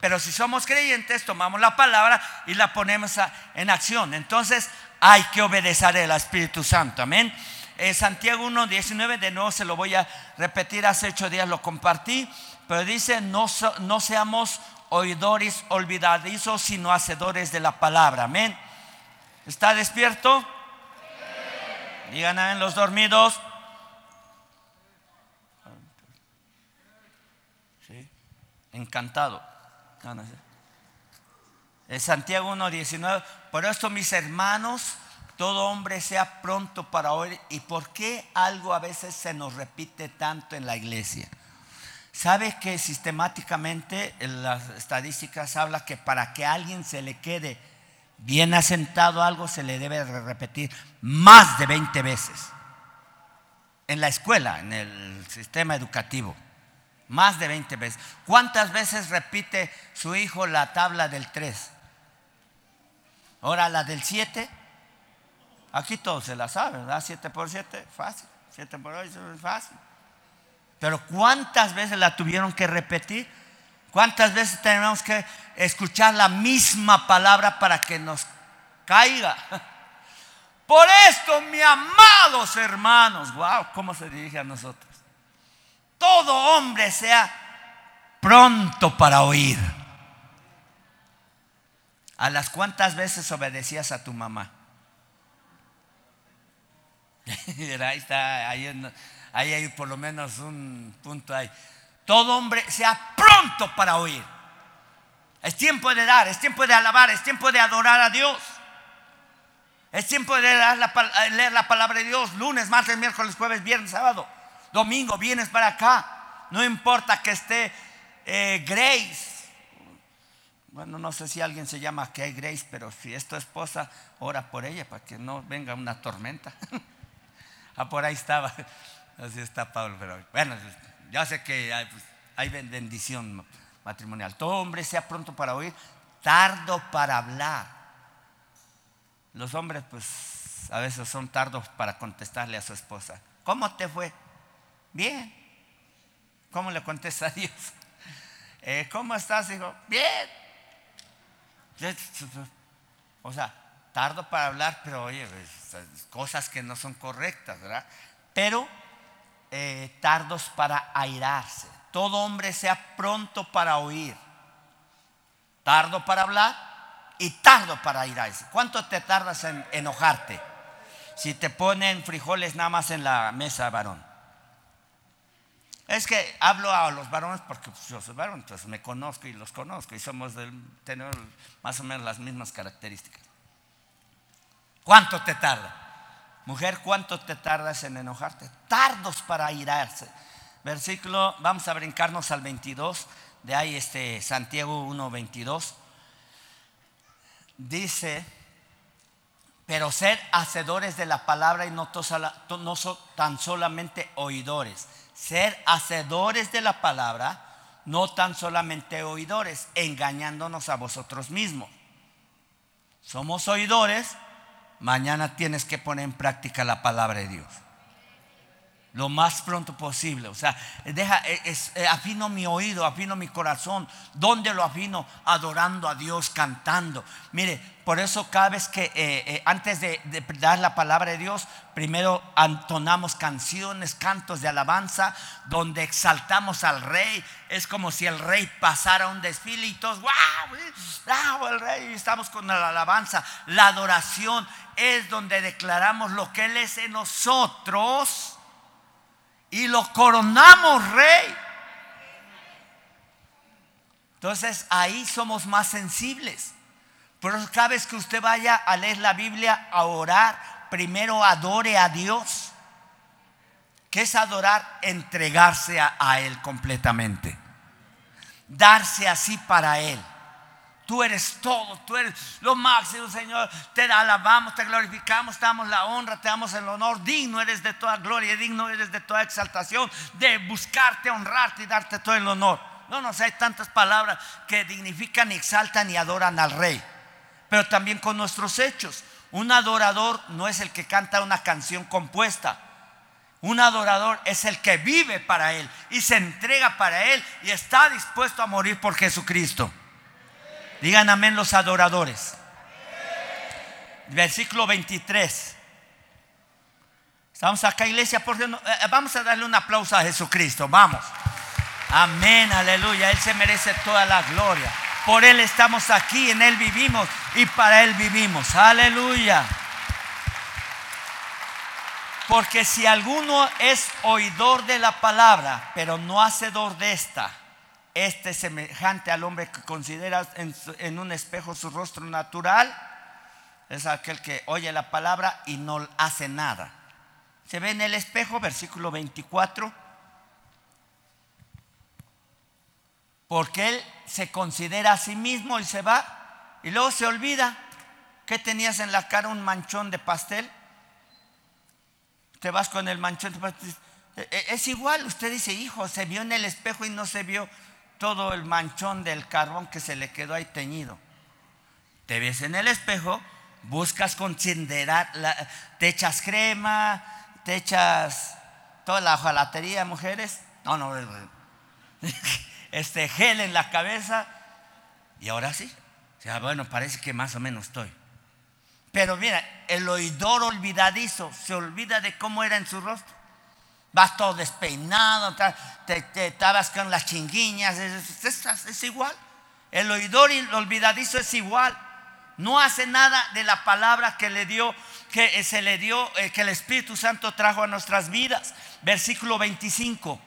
Pero si somos creyentes, tomamos la palabra y la ponemos en acción. Entonces hay que obedecer al Espíritu Santo. Amén. Eh, Santiago 1, 19, de nuevo se lo voy a repetir, hace ocho días lo compartí, pero dice, no, no seamos oidores olvidadizos, sino hacedores de la palabra. Amén. ¿Está despierto? Digan en los dormidos. Sí. Encantado. Es Santiago 1.19. Por esto, mis hermanos, todo hombre sea pronto para oír. ¿Y por qué algo a veces se nos repite tanto en la iglesia? ¿Sabe que sistemáticamente en las estadísticas habla que para que a alguien se le quede bien asentado algo se le debe repetir más de 20 veces? En la escuela, en el sistema educativo. Más de 20 veces. ¿Cuántas veces repite su hijo la tabla del 3? Ahora la del 7. Aquí todo se la sabe, ¿verdad? 7 por 7, fácil. 7 por 8 es fácil. Pero ¿cuántas veces la tuvieron que repetir? ¿Cuántas veces tenemos que escuchar la misma palabra para que nos caiga? Por esto, mis amados hermanos, wow, ¿cómo se dirige a nosotros? Todo hombre sea pronto para oír. ¿A las cuántas veces obedecías a tu mamá? ahí está, ahí, hay por lo menos un punto ahí. Todo hombre sea pronto para oír. Es tiempo de dar, es tiempo de alabar, es tiempo de adorar a Dios. Es tiempo de leer la palabra de Dios lunes, martes, miércoles, jueves, viernes, sábado. Domingo vienes para acá. No importa que esté eh, Grace. Bueno, no sé si alguien se llama que Grace, pero si es tu esposa, ora por ella para que no venga una tormenta. ah, por ahí estaba. Así está Pablo, pero bueno, ya sé que hay, pues, hay bendición matrimonial. Todo hombre sea pronto para oír, tardo para hablar. Los hombres, pues, a veces son tardos para contestarle a su esposa. ¿Cómo te fue? Bien. ¿Cómo le contesta a Dios? Eh, ¿Cómo estás, hijo? Bien. O sea, tardo para hablar, pero oye, pues, cosas que no son correctas, ¿verdad? Pero eh, tardos para airarse. Todo hombre sea pronto para oír, tardo para hablar y tardo para airarse. ¿Cuánto te tardas en enojarte? Si te ponen frijoles nada más en la mesa, varón. Es que hablo a los varones porque pues, yo soy varón, entonces me conozco y los conozco y somos del, tenemos más o menos las mismas características. ¿Cuánto te tarda? Mujer, ¿cuánto te tardas en enojarte? Tardos para irarse. Versículo, vamos a brincarnos al 22, de ahí este Santiago 1, 22. Dice, pero ser hacedores de la palabra y no, no tan solamente oidores. Ser hacedores de la palabra, no tan solamente oidores, engañándonos a vosotros mismos. Somos oidores, mañana tienes que poner en práctica la palabra de Dios. Lo más pronto posible. O sea, deja, eh, afino mi oído, afino mi corazón. ¿Dónde lo afino? Adorando a Dios, cantando. Mire, por eso cada vez que eh, eh, antes de, dar la palabra de Dios, primero entonamos canciones, cantos de alabanza, donde exaltamos al rey. Es como si el rey pasara un desfile y todos, wow, el rey, estamos con la alabanza. La adoración es donde declaramos lo que Él es en nosotros y lo coronamos rey. Entonces ahí somos más sensibles. Pero cada vez que usted vaya a leer la Biblia, a orar, primero adore a Dios. ¿Qué es adorar? Entregarse a, a Él completamente. Darse así para Él. Tú eres todo, tú eres lo máximo, Señor. Te alabamos, te glorificamos, te damos la honra, te damos el honor. Digno eres de toda gloria, digno eres de toda exaltación, de buscarte, honrarte y darte todo el honor. No, no sé, hay tantas palabras que dignifican, exaltan y adoran al Rey. Pero también con nuestros hechos. Un adorador no es el que canta una canción compuesta. Un adorador es el que vive para Él y se entrega para Él y está dispuesto a morir por Jesucristo. Digan amén los adoradores. Versículo 23. Estamos acá, iglesia, Dios, eh, vamos a darle un aplauso a Jesucristo. Vamos. Amén, aleluya. Él se merece toda la gloria. Por Él estamos aquí, en Él vivimos y para Él vivimos. Aleluya. Porque si alguno es oidor de la palabra, pero no hacedor de esta, este semejante al hombre que considera en, un espejo su rostro natural, es aquel que oye la palabra y no hace nada. Se ve en el espejo, versículo 24, porque él se considera a sí mismo y se va y luego se olvida que tenías en la cara un manchón de pastel. Te vas con el manchón de pastel. E, e, es igual, usted dice, hijo, se vio en el espejo y no se vio todo el manchón del carbón que se le quedó ahí teñido. Te ves en el espejo, buscas considerar, te echas crema, te echas toda la ojalatería, mujeres. No, no, este gel en la cabeza. Y ahora sí. O sea, bueno, parece que más o menos estoy. Pero mira, el oidor olvidadizo se olvida de cómo era en su rostro vas todo despeinado, te, estabas con las chinguiñas, es, igual. El oidor y el olvidadizo es igual. No hace nada de la palabra que le dio, que se le dio, eh, que el Espíritu Santo trajo a nuestras vidas. Versículo 25.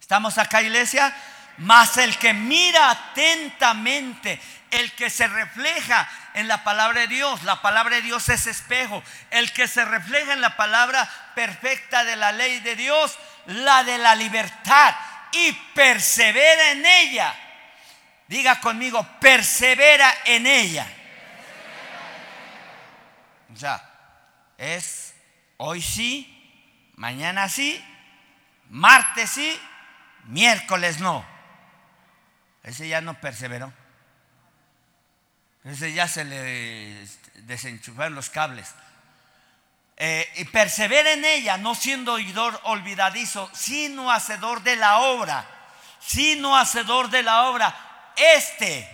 ¿Estamos acá, iglesia? Mas el que mira atentamente, el que se refleja en la palabra de Dios, la palabra de Dios es espejo, el que se refleja en la palabra perfecta de la ley de Dios, la de la libertad, y persevera en ella. Diga conmigo, persevera en ella. O sea, es hoy sí, mañana sí, martes sí, miércoles no. Ese ya no perseveró. Ese ya se le desenchufaron los cables. Eh, y persevera en ella, no siendo oidor olvidadizo, sino hacedor de la obra. Sino hacedor de la obra. Este,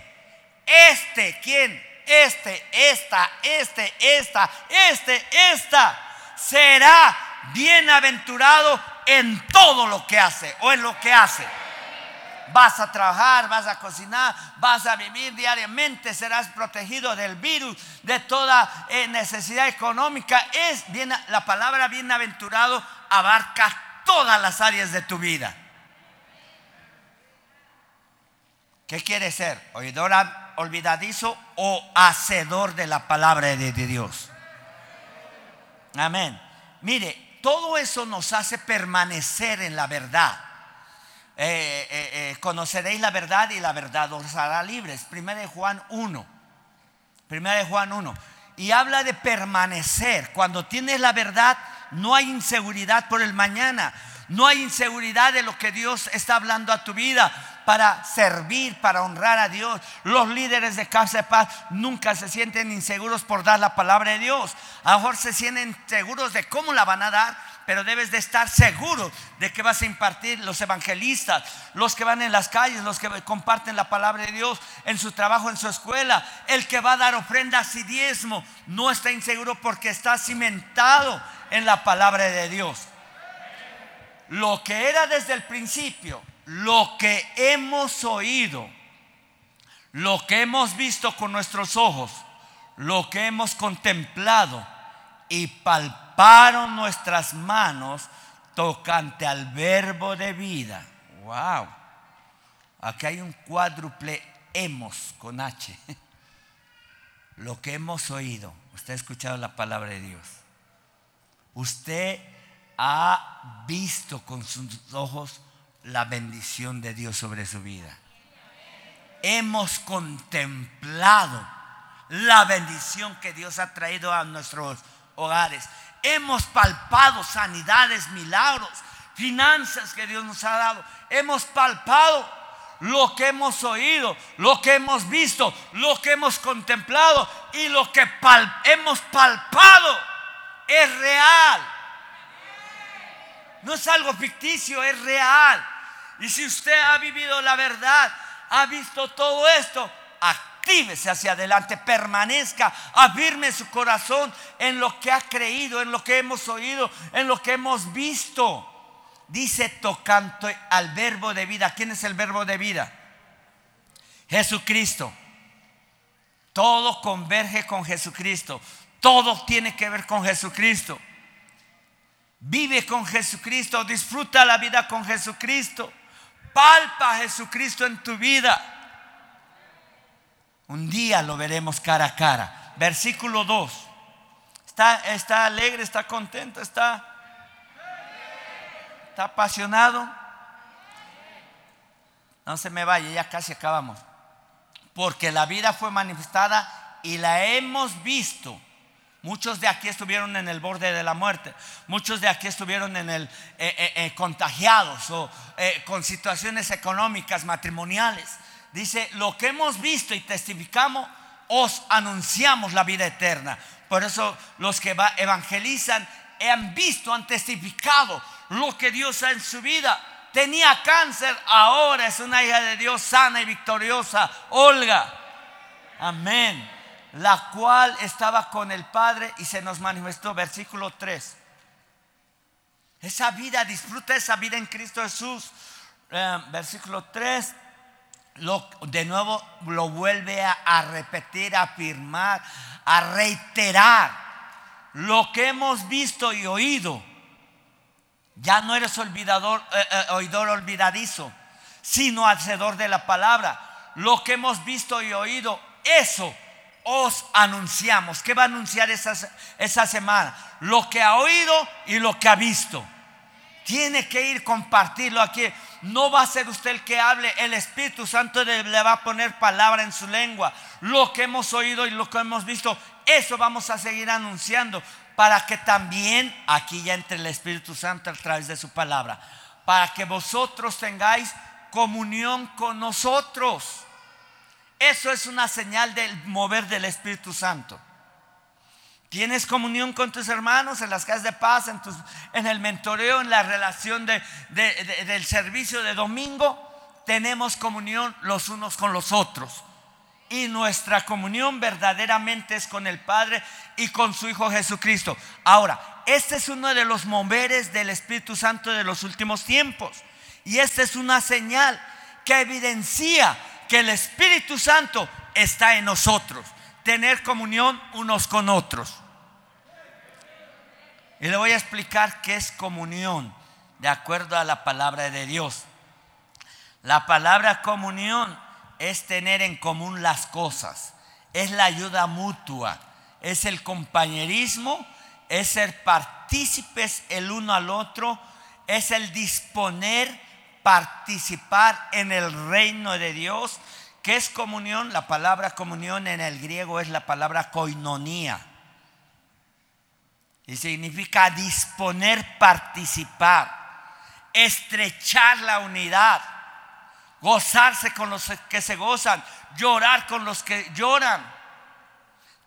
este, ¿quién? Este, esta, este, esta, este, esta, será bienaventurado en todo lo que hace o en lo que hace. Vas a trabajar, vas a cocinar, vas a vivir diariamente, serás protegido del virus, de toda eh, necesidad económica. Es la palabra bienaventurado abarca todas las áreas de tu vida. ¿Qué quiere ser? ¿Oidor olvidadizo o hacedor de la palabra de Dios? Amén. Mire, todo eso nos hace permanecer en la verdad. Eh, eh, eh, conoceréis la verdad y la verdad os hará libres. Primera de Juan 1. Primera de Juan 1. Y habla de permanecer. Cuando tienes la verdad, no hay inseguridad por el mañana. No hay inseguridad de lo que Dios está hablando a tu vida para servir, para honrar a Dios. Los líderes de Casa de Paz nunca se sienten inseguros por dar la palabra de Dios. A lo mejor se sienten seguros de cómo la van a dar, pero debes de estar seguro de que vas a impartir los evangelistas, los que van en las calles, los que comparten la palabra de Dios en su trabajo, en su escuela, el que va a dar ofrendas y diezmo, no está inseguro porque está cimentado en la palabra de Dios. Lo que era desde el principio, lo que hemos oído, lo que hemos visto con nuestros ojos, lo que hemos contemplado y palparon nuestras manos tocante al verbo de vida. Wow. Aquí hay un cuádruple hemos con H. Lo que hemos oído. Usted ha escuchado la palabra de Dios. Usted ha visto con sus ojos la bendición de Dios sobre su vida. Hemos contemplado la bendición que Dios ha traído a nuestros hogares. Hemos palpado sanidades, milagros, finanzas que Dios nos ha dado. Hemos palpado lo que hemos oído, lo que hemos visto, lo que hemos contemplado y lo que hemos palpado es real. No es algo ficticio, es real. Y si usted ha vivido la verdad, ha visto todo esto, actívese hacia adelante, permanezca, afirme su corazón en lo que ha creído, en lo que hemos oído, en lo que hemos visto. Dice tocante al verbo de vida. ¿Quién es el verbo de vida? Jesucristo. Todo converge con Jesucristo. Todo tiene que ver con Jesucristo. Vive con Jesucristo, disfruta la vida con Jesucristo. Palpa a Jesucristo en tu vida. Un día lo veremos cara a cara. Versículo 2. Está, está alegre, está contento, está, está apasionado. No se me vaya, ya casi acabamos. Porque la vida fue manifestada y la hemos visto Muchos de aquí estuvieron en el borde de la muerte. Muchos de aquí estuvieron en el eh, eh, eh, contagiados o con situaciones económicas, matrimoniales. Dice, lo que hemos visto y testificamos, os anunciamos la vida eterna. Por eso los que evangelizan han visto, han testificado lo que Dios ha en su vida. Tenía cáncer, ahora es una hija de Dios sana y victoriosa. Olga. Amén la cual estaba con el Padre y se nos manifestó, versículo 3. Esa vida, disfruta esa vida en Cristo Jesús. Eh, versículo 3, de nuevo lo vuelve a, repetir, a afirmar, a reiterar. Lo que hemos visto y oído, ya no eres olvidador, eh, eh, oidor olvidadizo, sino hacedor de la palabra. Lo que hemos visto y oído, eso os anunciamos. ¿Qué va a anunciar esa, esa semana? Lo que ha oído y lo que ha visto. Tiene que ir compartirlo aquí. No va a ser usted el que hable, el Espíritu Santo le va a poner palabra en su lengua. Lo que hemos oído y lo que hemos visto, eso vamos a seguir anunciando para que también aquí ya entre el Espíritu Santo a través de su palabra, para que vosotros tengáis comunión con nosotros. Eso es una señal del mover del Espíritu Santo. Tienes comunión con tus hermanos en las casas de paz, en, en el mentoreo, en la relación del servicio de domingo. Tenemos comunión los unos con los otros. Y nuestra comunión verdaderamente es con el Padre y con su Hijo Jesucristo. Ahora, este es uno de los moveres del Espíritu Santo de los últimos tiempos. Y esta es una señal que evidencia que el Espíritu Santo está en nosotros. Tener comunión unos con otros. Y le voy a explicar qué es comunión de acuerdo a la palabra de Dios. La palabra comunión es tener en común las cosas, es la ayuda mutua, es el compañerismo, es ser partícipes el uno al otro, es el disponer, participar en el reino de Dios. ¿Qué es comunión? La palabra comunión en el griego es la palabra koinonía. Y significa disponer, participar, estrechar la unidad, gozarse con los que se gozan, llorar con los que lloran,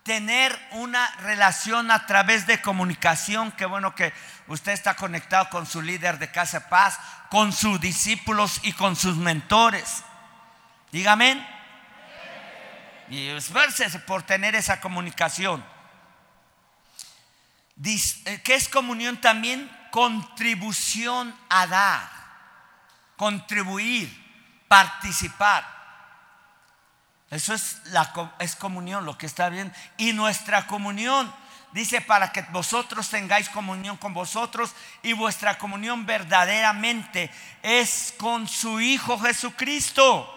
tener una relación a través de comunicación. Qué bueno que usted está conectado con su líder de Casa Paz, con sus discípulos y con sus mentores. Dígame. Y esfuércese por tener esa comunicación. Eh, ¿Qué es comunión también? Contribución a dar, contribuir, participar. Eso es, la, es comunión, lo que está bien. Y nuestra comunión dice para que vosotros tengáis comunión con vosotros y vuestra comunión verdaderamente es con su Hijo Jesucristo.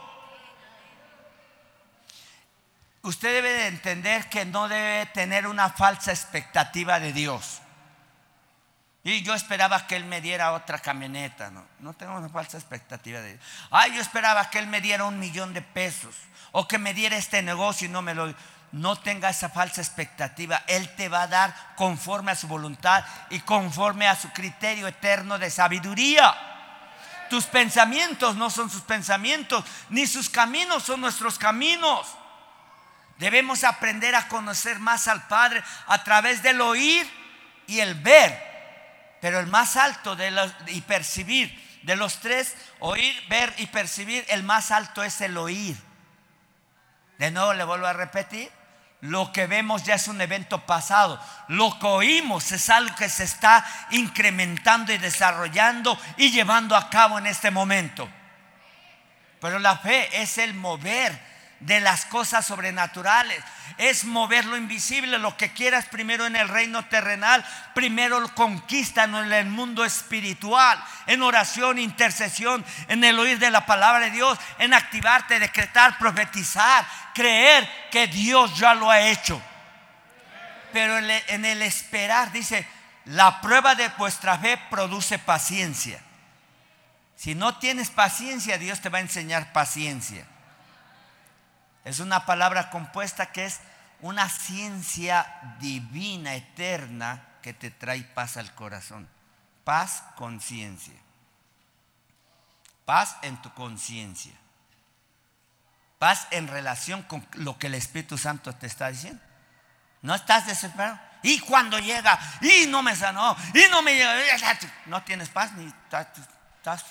Usted debe de entender que no debe tener una falsa expectativa de Dios. Y yo esperaba que Él me diera otra camioneta. No, no tengo una falsa expectativa de Dios. Ay, yo esperaba que Él me diera un millón de pesos. O que me diera este negocio y no me lo... No tenga esa falsa expectativa. Él te va a dar conforme a su voluntad y conforme a su criterio eterno de sabiduría. Tus pensamientos no son sus pensamientos, ni sus caminos son nuestros caminos. Debemos aprender a conocer más al Padre a través del oír y el ver. Pero el más alto de los, y percibir, de los tres, oír, ver y percibir, el más alto es el oír. De nuevo le vuelvo a repetir, lo que vemos ya es un evento pasado. Lo que oímos es algo que se está incrementando y desarrollando y llevando a cabo en este momento. Pero la fe es el mover de las cosas sobrenaturales. Es mover lo invisible, lo que quieras primero en el reino terrenal, primero conquista en el mundo espiritual, en oración, intercesión, en el oír de la palabra de Dios, en activarte, decretar, profetizar, creer que Dios ya lo ha hecho. Pero en el esperar, dice, la prueba de vuestra fe produce paciencia. Si no tienes paciencia, Dios te va a enseñar paciencia. Es una palabra compuesta que es una ciencia divina, eterna, que te trae paz al corazón. Paz, conciencia. Paz en tu conciencia. Paz en relación con lo que el Espíritu Santo te está diciendo. No estás desesperado. Y cuando llega, y no me sanó, y no me llega, no tienes paz ni estás, estás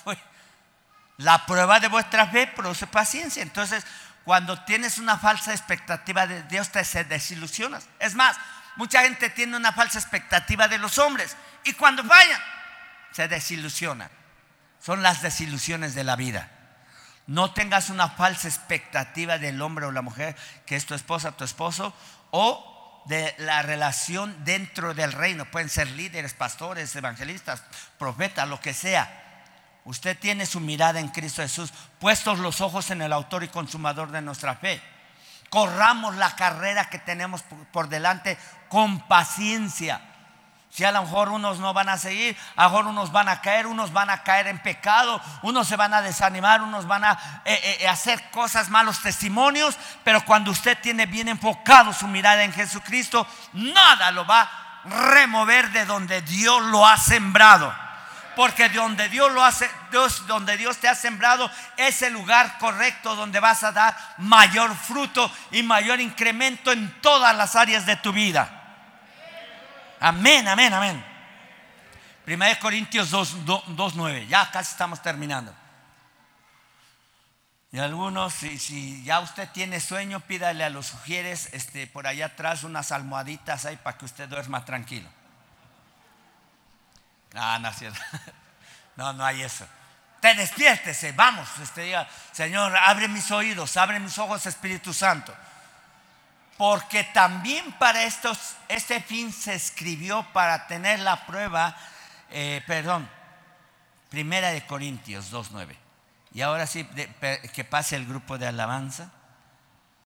La prueba de vuestra fe produce paciencia. Entonces, cuando tienes una falsa expectativa de Dios te desilusionas. Es más, mucha gente tiene una falsa expectativa de los hombres y cuando fallan se desilusionan. Son las desilusiones de la vida. No tengas una falsa expectativa del hombre o la mujer que es tu esposa, tu esposo o de la relación dentro del reino. Pueden ser líderes, pastores, evangelistas, profetas, lo que sea. Usted tiene su mirada en Cristo Jesús, puestos los ojos en el autor y consumador de nuestra fe. Corramos la carrera que tenemos por delante con paciencia. Si a lo mejor unos no van a seguir, a lo mejor unos van a caer, unos van a caer en pecado, unos se van a desanimar, unos van a eh, eh, hacer cosas, malos testimonios, pero cuando usted tiene bien enfocado su mirada en Jesucristo, nada lo va a remover de donde Dios lo ha sembrado. Porque donde Dios lo hace, donde Dios te ha sembrado es el lugar correcto donde vas a dar mayor fruto y mayor incremento en todas las áreas de tu vida. Amén, amén, amén. 1 Corintios 2.9, ya casi estamos terminando. Y algunos, si, si, ya usted tiene sueño, pídale a los sugieres este, por allá atrás unas almohaditas ahí para que usted duerma tranquilo. Ah, no, no, no hay eso. Te despiértese, vamos, este día, Señor, abre mis oídos, abre mis ojos, Espíritu Santo. Porque también para estos, este fin se escribió para tener la prueba, eh, perdón, Primera de Corintios 2.9. Y ahora sí, que pase el grupo de alabanza.